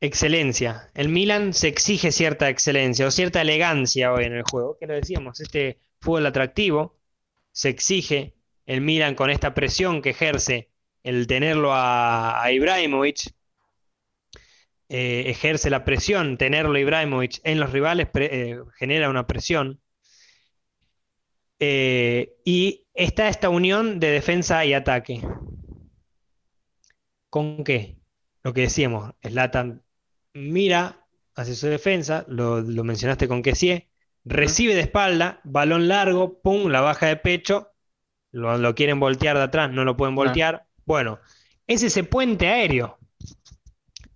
excelencia. El Milan se exige cierta excelencia o cierta elegancia hoy en el juego, que lo decíamos, este fútbol atractivo se exige el Milan con esta presión que ejerce el tenerlo a, Ibrahimovic, eh, ejerce la presión, tenerlo a Ibrahimovic en los rivales eh, genera una presión. Eh, y está esta unión de defensa y ataque. ¿Con qué? Lo que decíamos, Slatan mira hacia su defensa, lo, mencionaste con Kessie, recibe de espalda, balón largo, pum, la baja de pecho, lo, quieren voltear de atrás, no lo pueden voltear. Bueno, es ese puente aéreo,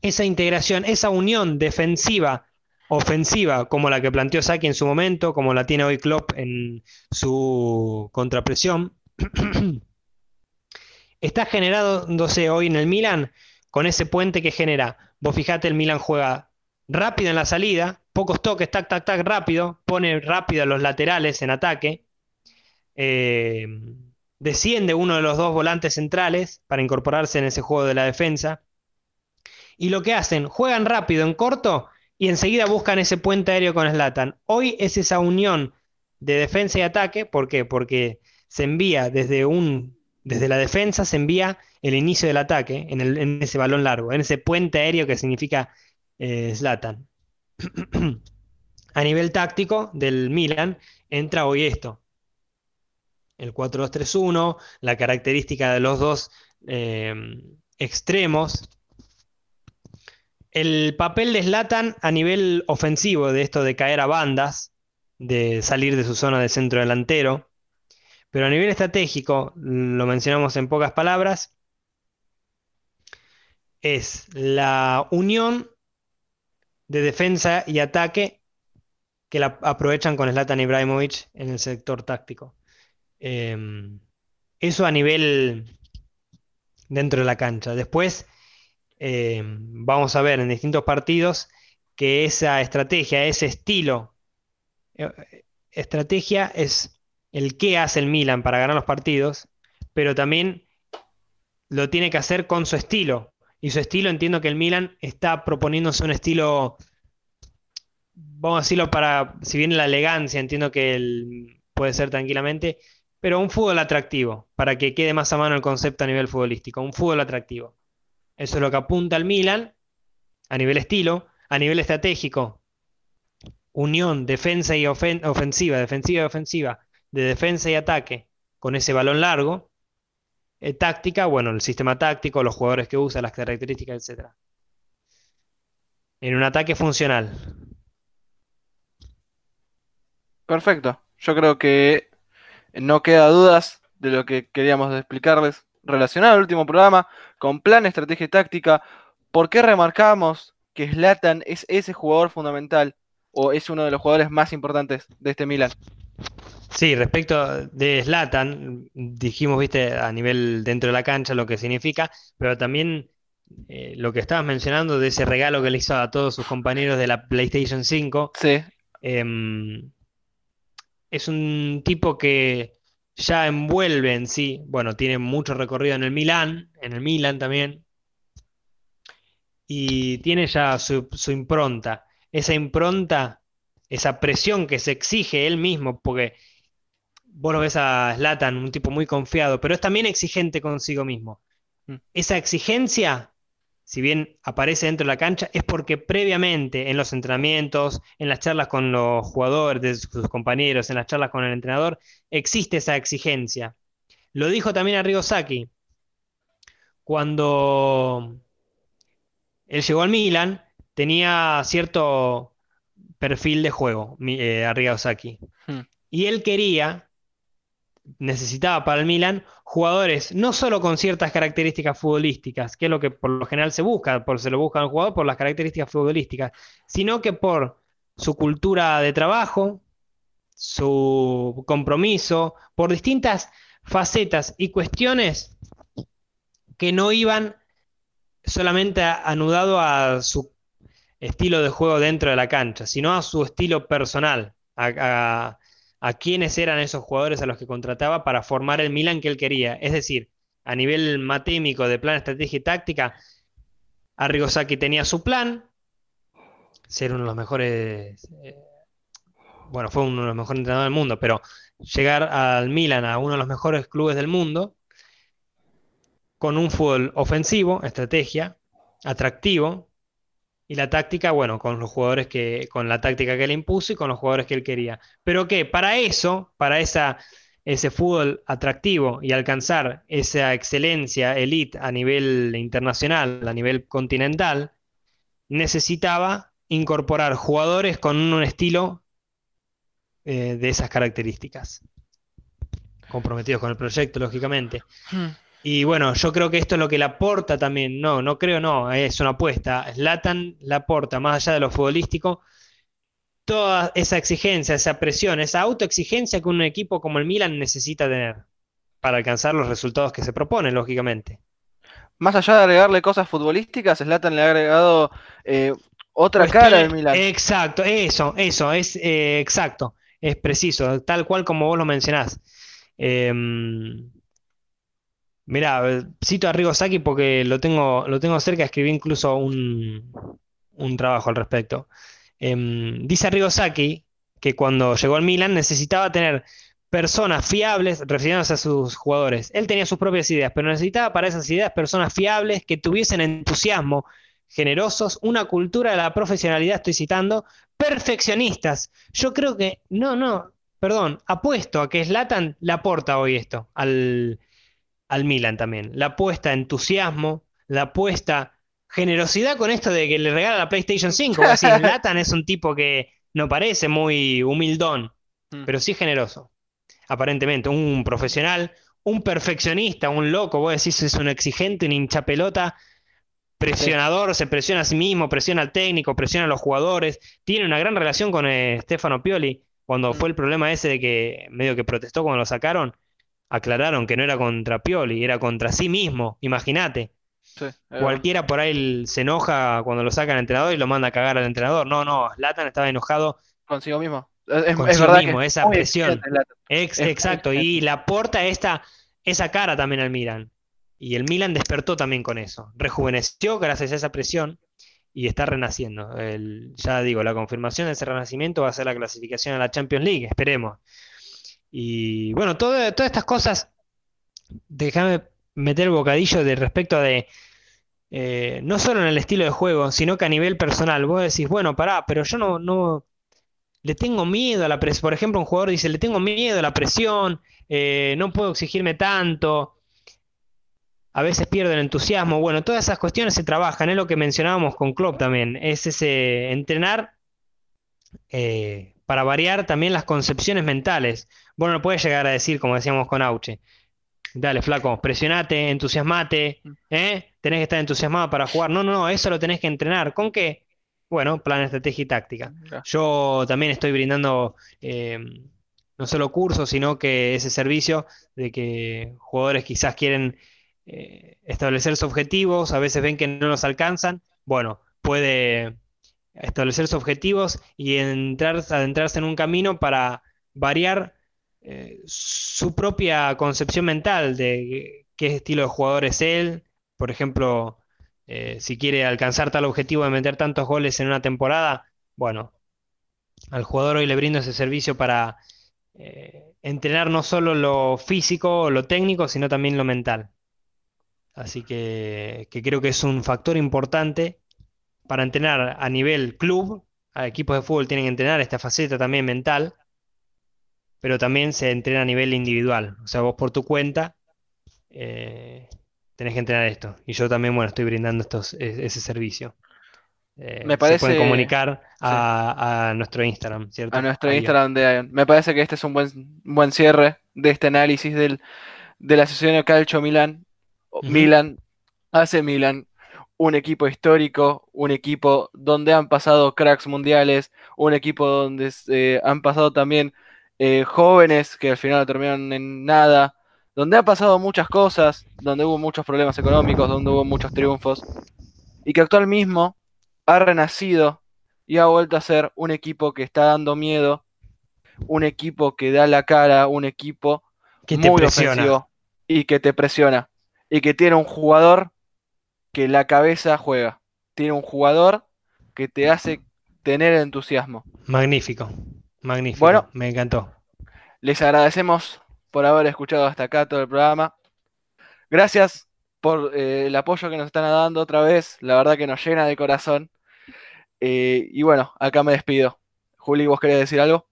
esa integración, esa unión defensiva ofensiva como la que planteó Saki en su momento, como la tiene hoy Klopp en su contrapresión, está generándose hoy en el Milan con ese puente que genera. Vos fijate, el Milan juega rápido en la salida, pocos toques, tac, tac, tac, rápido, pone rápido a los laterales en ataque, eh, desciende uno de los dos volantes centrales para incorporarse en ese juego de la defensa. Y lo que hacen, juegan rápido en corto y enseguida buscan ese puente aéreo con Slatan. Hoy es esa unión de defensa y ataque, ¿por qué? Porque se envía desde un desde la defensa se envía el inicio del ataque en, ese balón largo, en ese puente aéreo que significa eh, Zlatan. A nivel táctico del Milan entra hoy esto. El 4-2-3-1, la característica de los dos eh, extremos, el papel de Slatan a nivel ofensivo, de esto de caer a bandas, de salir de su zona de centro delantero, pero a nivel estratégico, lo mencionamos en pocas palabras, es la unión de defensa y ataque que la aprovechan con Zlatan Ibrahimovic en el sector táctico. Em, eso a nivel dentro de la cancha. Después, eh, vamos a ver en distintos partidos que esa estrategia, ese estilo, eh, estrategia es el qué hace el Milan para ganar los partidos, pero también lo tiene que hacer con su estilo. Y su estilo, entiendo que el Milan está proponiéndose un estilo, vamos a decirlo para, si bien la elegancia, entiendo que puede ser tranquilamente, pero un fútbol atractivo, para que quede más a mano el concepto a nivel futbolístico, un fútbol atractivo. Eso es lo que apunta al Milan a nivel estilo, a nivel estratégico. Unión, defensa y ofensiva, defensiva y ofensiva, de defensa y ataque con ese balón largo. Eh, táctica, bueno, el sistema táctico, los jugadores que usa, las características, etc. en un ataque funcional. Perfecto. Yo creo que no queda dudas de lo que queríamos explicarles relacionado al último programa, con plan, estrategia y táctica. ¿Por qué remarcamos que Zlatan es ese jugador fundamental o es uno de los jugadores más importantes de este Milan? Sí, respecto de Zlatan, dijimos, viste, a nivel dentro de la cancha lo que significa, pero también eh, lo que estabas mencionando de ese regalo que le hizo a todos sus compañeros de la PlayStation 5. Sí. Em, es un tipo que ya envuelve en sí, bueno, tiene mucho recorrido en el Milan, en el Milan también, y tiene ya su, impronta. Esa impronta, esa presión que se exige él mismo, porque vos lo ves a Zlatan, un tipo muy confiado, pero es también exigente consigo mismo. Mm. Esa exigencia si bien aparece dentro de la cancha, es porque previamente en los entrenamientos, en las charlas con los jugadores, de sus compañeros, en las charlas con el entrenador, existe esa exigencia. Lo dijo también Arrigo Sacchi. Cuando él llegó al Milan, tenía cierto perfil de juego, eh, Arrigo Sacchi. Hmm. Y él quería necesitaba para el Milan jugadores no solo con ciertas características futbolísticas, que es lo que por lo general se busca, por se lo busca al jugador por las características futbolísticas, sino que por su cultura de trabajo, su compromiso, por distintas facetas y cuestiones que no iban solamente anudado a su estilo de juego dentro de la cancha, sino a su estilo personal, a, quiénes eran esos jugadores a los que contrataba para formar el Milan que él quería. Es decir, a nivel matémico de plan, estrategia y táctica, Arrigo Sacchi tenía su plan, ser uno de los mejores, eh, bueno, fue uno de los mejores entrenadores del mundo, pero llegar al Milan, a uno de los mejores clubes del mundo, con un fútbol ofensivo, estrategia, atractivo, y la táctica, bueno, con los jugadores que, con la táctica que le impuso y con los jugadores que él quería. Pero que para eso, para esa, ese fútbol atractivo y alcanzar esa excelencia elite a nivel internacional, a nivel continental, necesitaba incorporar jugadores con un estilo eh, de esas características. Comprometidos con el proyecto, lógicamente. Hmm. Y bueno, yo creo que esto es lo que le aporta también, no, no creo, no, es una apuesta. Slatan le aporta, más allá de lo futbolístico, toda esa exigencia, esa presión, esa autoexigencia que un equipo como el Milan necesita tener para alcanzar los resultados que se proponen, lógicamente. Más allá de agregarle cosas futbolísticas, Slatan le ha agregado eh, otra cara al Milan. Exacto, eso, eso, es eh, exacto, es preciso, tal cual como vos lo mencionás. Eh, Mira, cito a Rigo Saki porque lo tengo, lo tengo cerca, escribí incluso un, trabajo al respecto. Em, dice Arrigo Saki que cuando llegó al Milan necesitaba tener personas fiables, refiriéndose a sus jugadores. Él tenía sus propias ideas, pero necesitaba para esas ideas personas fiables que tuviesen entusiasmo, generosos, una cultura de la profesionalidad, estoy citando, perfeccionistas. Yo creo que, no, no, perdón, apuesto a que Slatan le aporta hoy esto al, al Milan también. La apuesta entusiasmo, la apuesta generosidad con esto de que le regala la PlayStation 5. Así, Latan es un tipo que no parece muy humildón, mm. pero sí generoso. Aparentemente, un profesional, un perfeccionista, un loco, vos decís es un exigente, un hincha pelota, presionador, se presiona a sí mismo, presiona al técnico, presiona a los jugadores, tiene una gran relación con eh, Stefano Pioli, cuando mm. fue el problema ese de que medio que protestó cuando lo sacaron, aclararon que no era contra Pioli, era contra sí mismo, imagínate. Cualquiera por ahí se enoja cuando lo saca al entrenador y lo manda a cagar al entrenador. No, no, Latan estaba enojado consigo mismo. Es, consigo mismo, esa presión. exacto, y le aporta esta, esa cara también al Milan. Y el Milan despertó también con eso. Rejuveneció gracias a esa presión y está renaciendo. ya digo, la confirmación de ese renacimiento va a ser la clasificación a la Champions League, esperemos. Y bueno, todas estas cosas, déjame meter el bocadillo de respecto de, eh, no solo en el estilo de juego, sino que a nivel personal. Vos decís, bueno, pará, pero yo no, no, le tengo miedo a la presión. Por ejemplo, un jugador dice, le tengo miedo a la presión, eh, no puedo exigirme tanto. a veces pierde el entusiasmo. Bueno, todas esas cuestiones se trabajan, es lo que mencionábamos con Klopp también, es ese entrenar eh, para variar también las concepciones mentales. Bueno, no puedes llegar a decir, como decíamos con Auche, dale, flaco, presionate, entusiasmate, ¿eh? tenés que estar entusiasmado para jugar. No, no, no, eso lo tenés que entrenar. ¿Con qué? Bueno, plan, estrategia y táctica. Yo también estoy brindando eh, no solo cursos, sino que ese servicio de que jugadores quizás quieren eh, establecer sus objetivos, a veces ven que no los alcanzan. Bueno, puede establecer sus objetivos y entrar, adentrarse en un camino para variar eh, su propia concepción mental de qué estilo de jugador es él. Por ejemplo, eh, si quiere alcanzar tal objetivo de meter tantos goles en una temporada, bueno, al jugador hoy le brindo ese servicio para eh, entrenar no solo lo físico lo técnico, sino también lo mental. Así que, que creo que es un factor importante para entrenar a nivel club. A equipos de fútbol tienen que entrenar esta faceta también mental, pero también se entrena a nivel individual. O sea, vos por tu cuenta eh, tenés que entrenar esto. Y yo también, bueno, estoy brindando estos, e, ese servicio. Eh, me parece, se pueden comunicar a, nuestro Instagram, ¿cierto? A nuestro Instagram de Me parece que este es un buen, buen cierre de este análisis del, de la de Calcio Milan. Milan hace Milan un equipo histórico, un equipo donde han pasado cracks mundiales, un equipo donde eh, han pasado también eh, jóvenes que al final no terminaron en nada, donde han pasado muchas cosas, donde hubo muchos problemas económicos, donde hubo muchos triunfos, y que actual mismo ha renacido y ha vuelto a ser un equipo que está dando miedo, un equipo que da la cara, un equipo que muy ofensivo y que te presiona, y que tiene un jugador que la cabeza juega. Tiene un jugador que te hace tener entusiasmo. Magnífico, magnífico. Bueno, me encantó. Les agradecemos por haber escuchado hasta acá todo el programa. Gracias por eh, el apoyo que nos están dando otra vez. La verdad que nos llena de corazón. Eh, y bueno, acá me despido. Juli, ¿vos querés decir algo?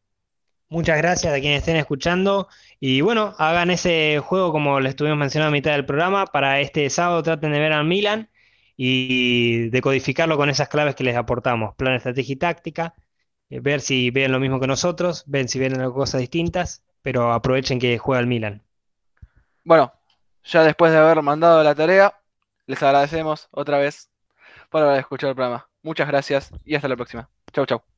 Muchas gracias a quienes estén escuchando. Y bueno, hagan ese juego como les estuvimos mencionando a mitad del programa. Para este sábado traten de ver al Milan y decodificarlo con esas claves que les aportamos. Plan, estrategia y táctica. Eh, ver si ven lo mismo que nosotros, ven si ven cosas distintas, pero aprovechen que juega el Milan. Bueno, ya después de haber mandado la tarea, les agradecemos otra vez por haber escuchado el programa. Muchas gracias y hasta la próxima. Chau, chau.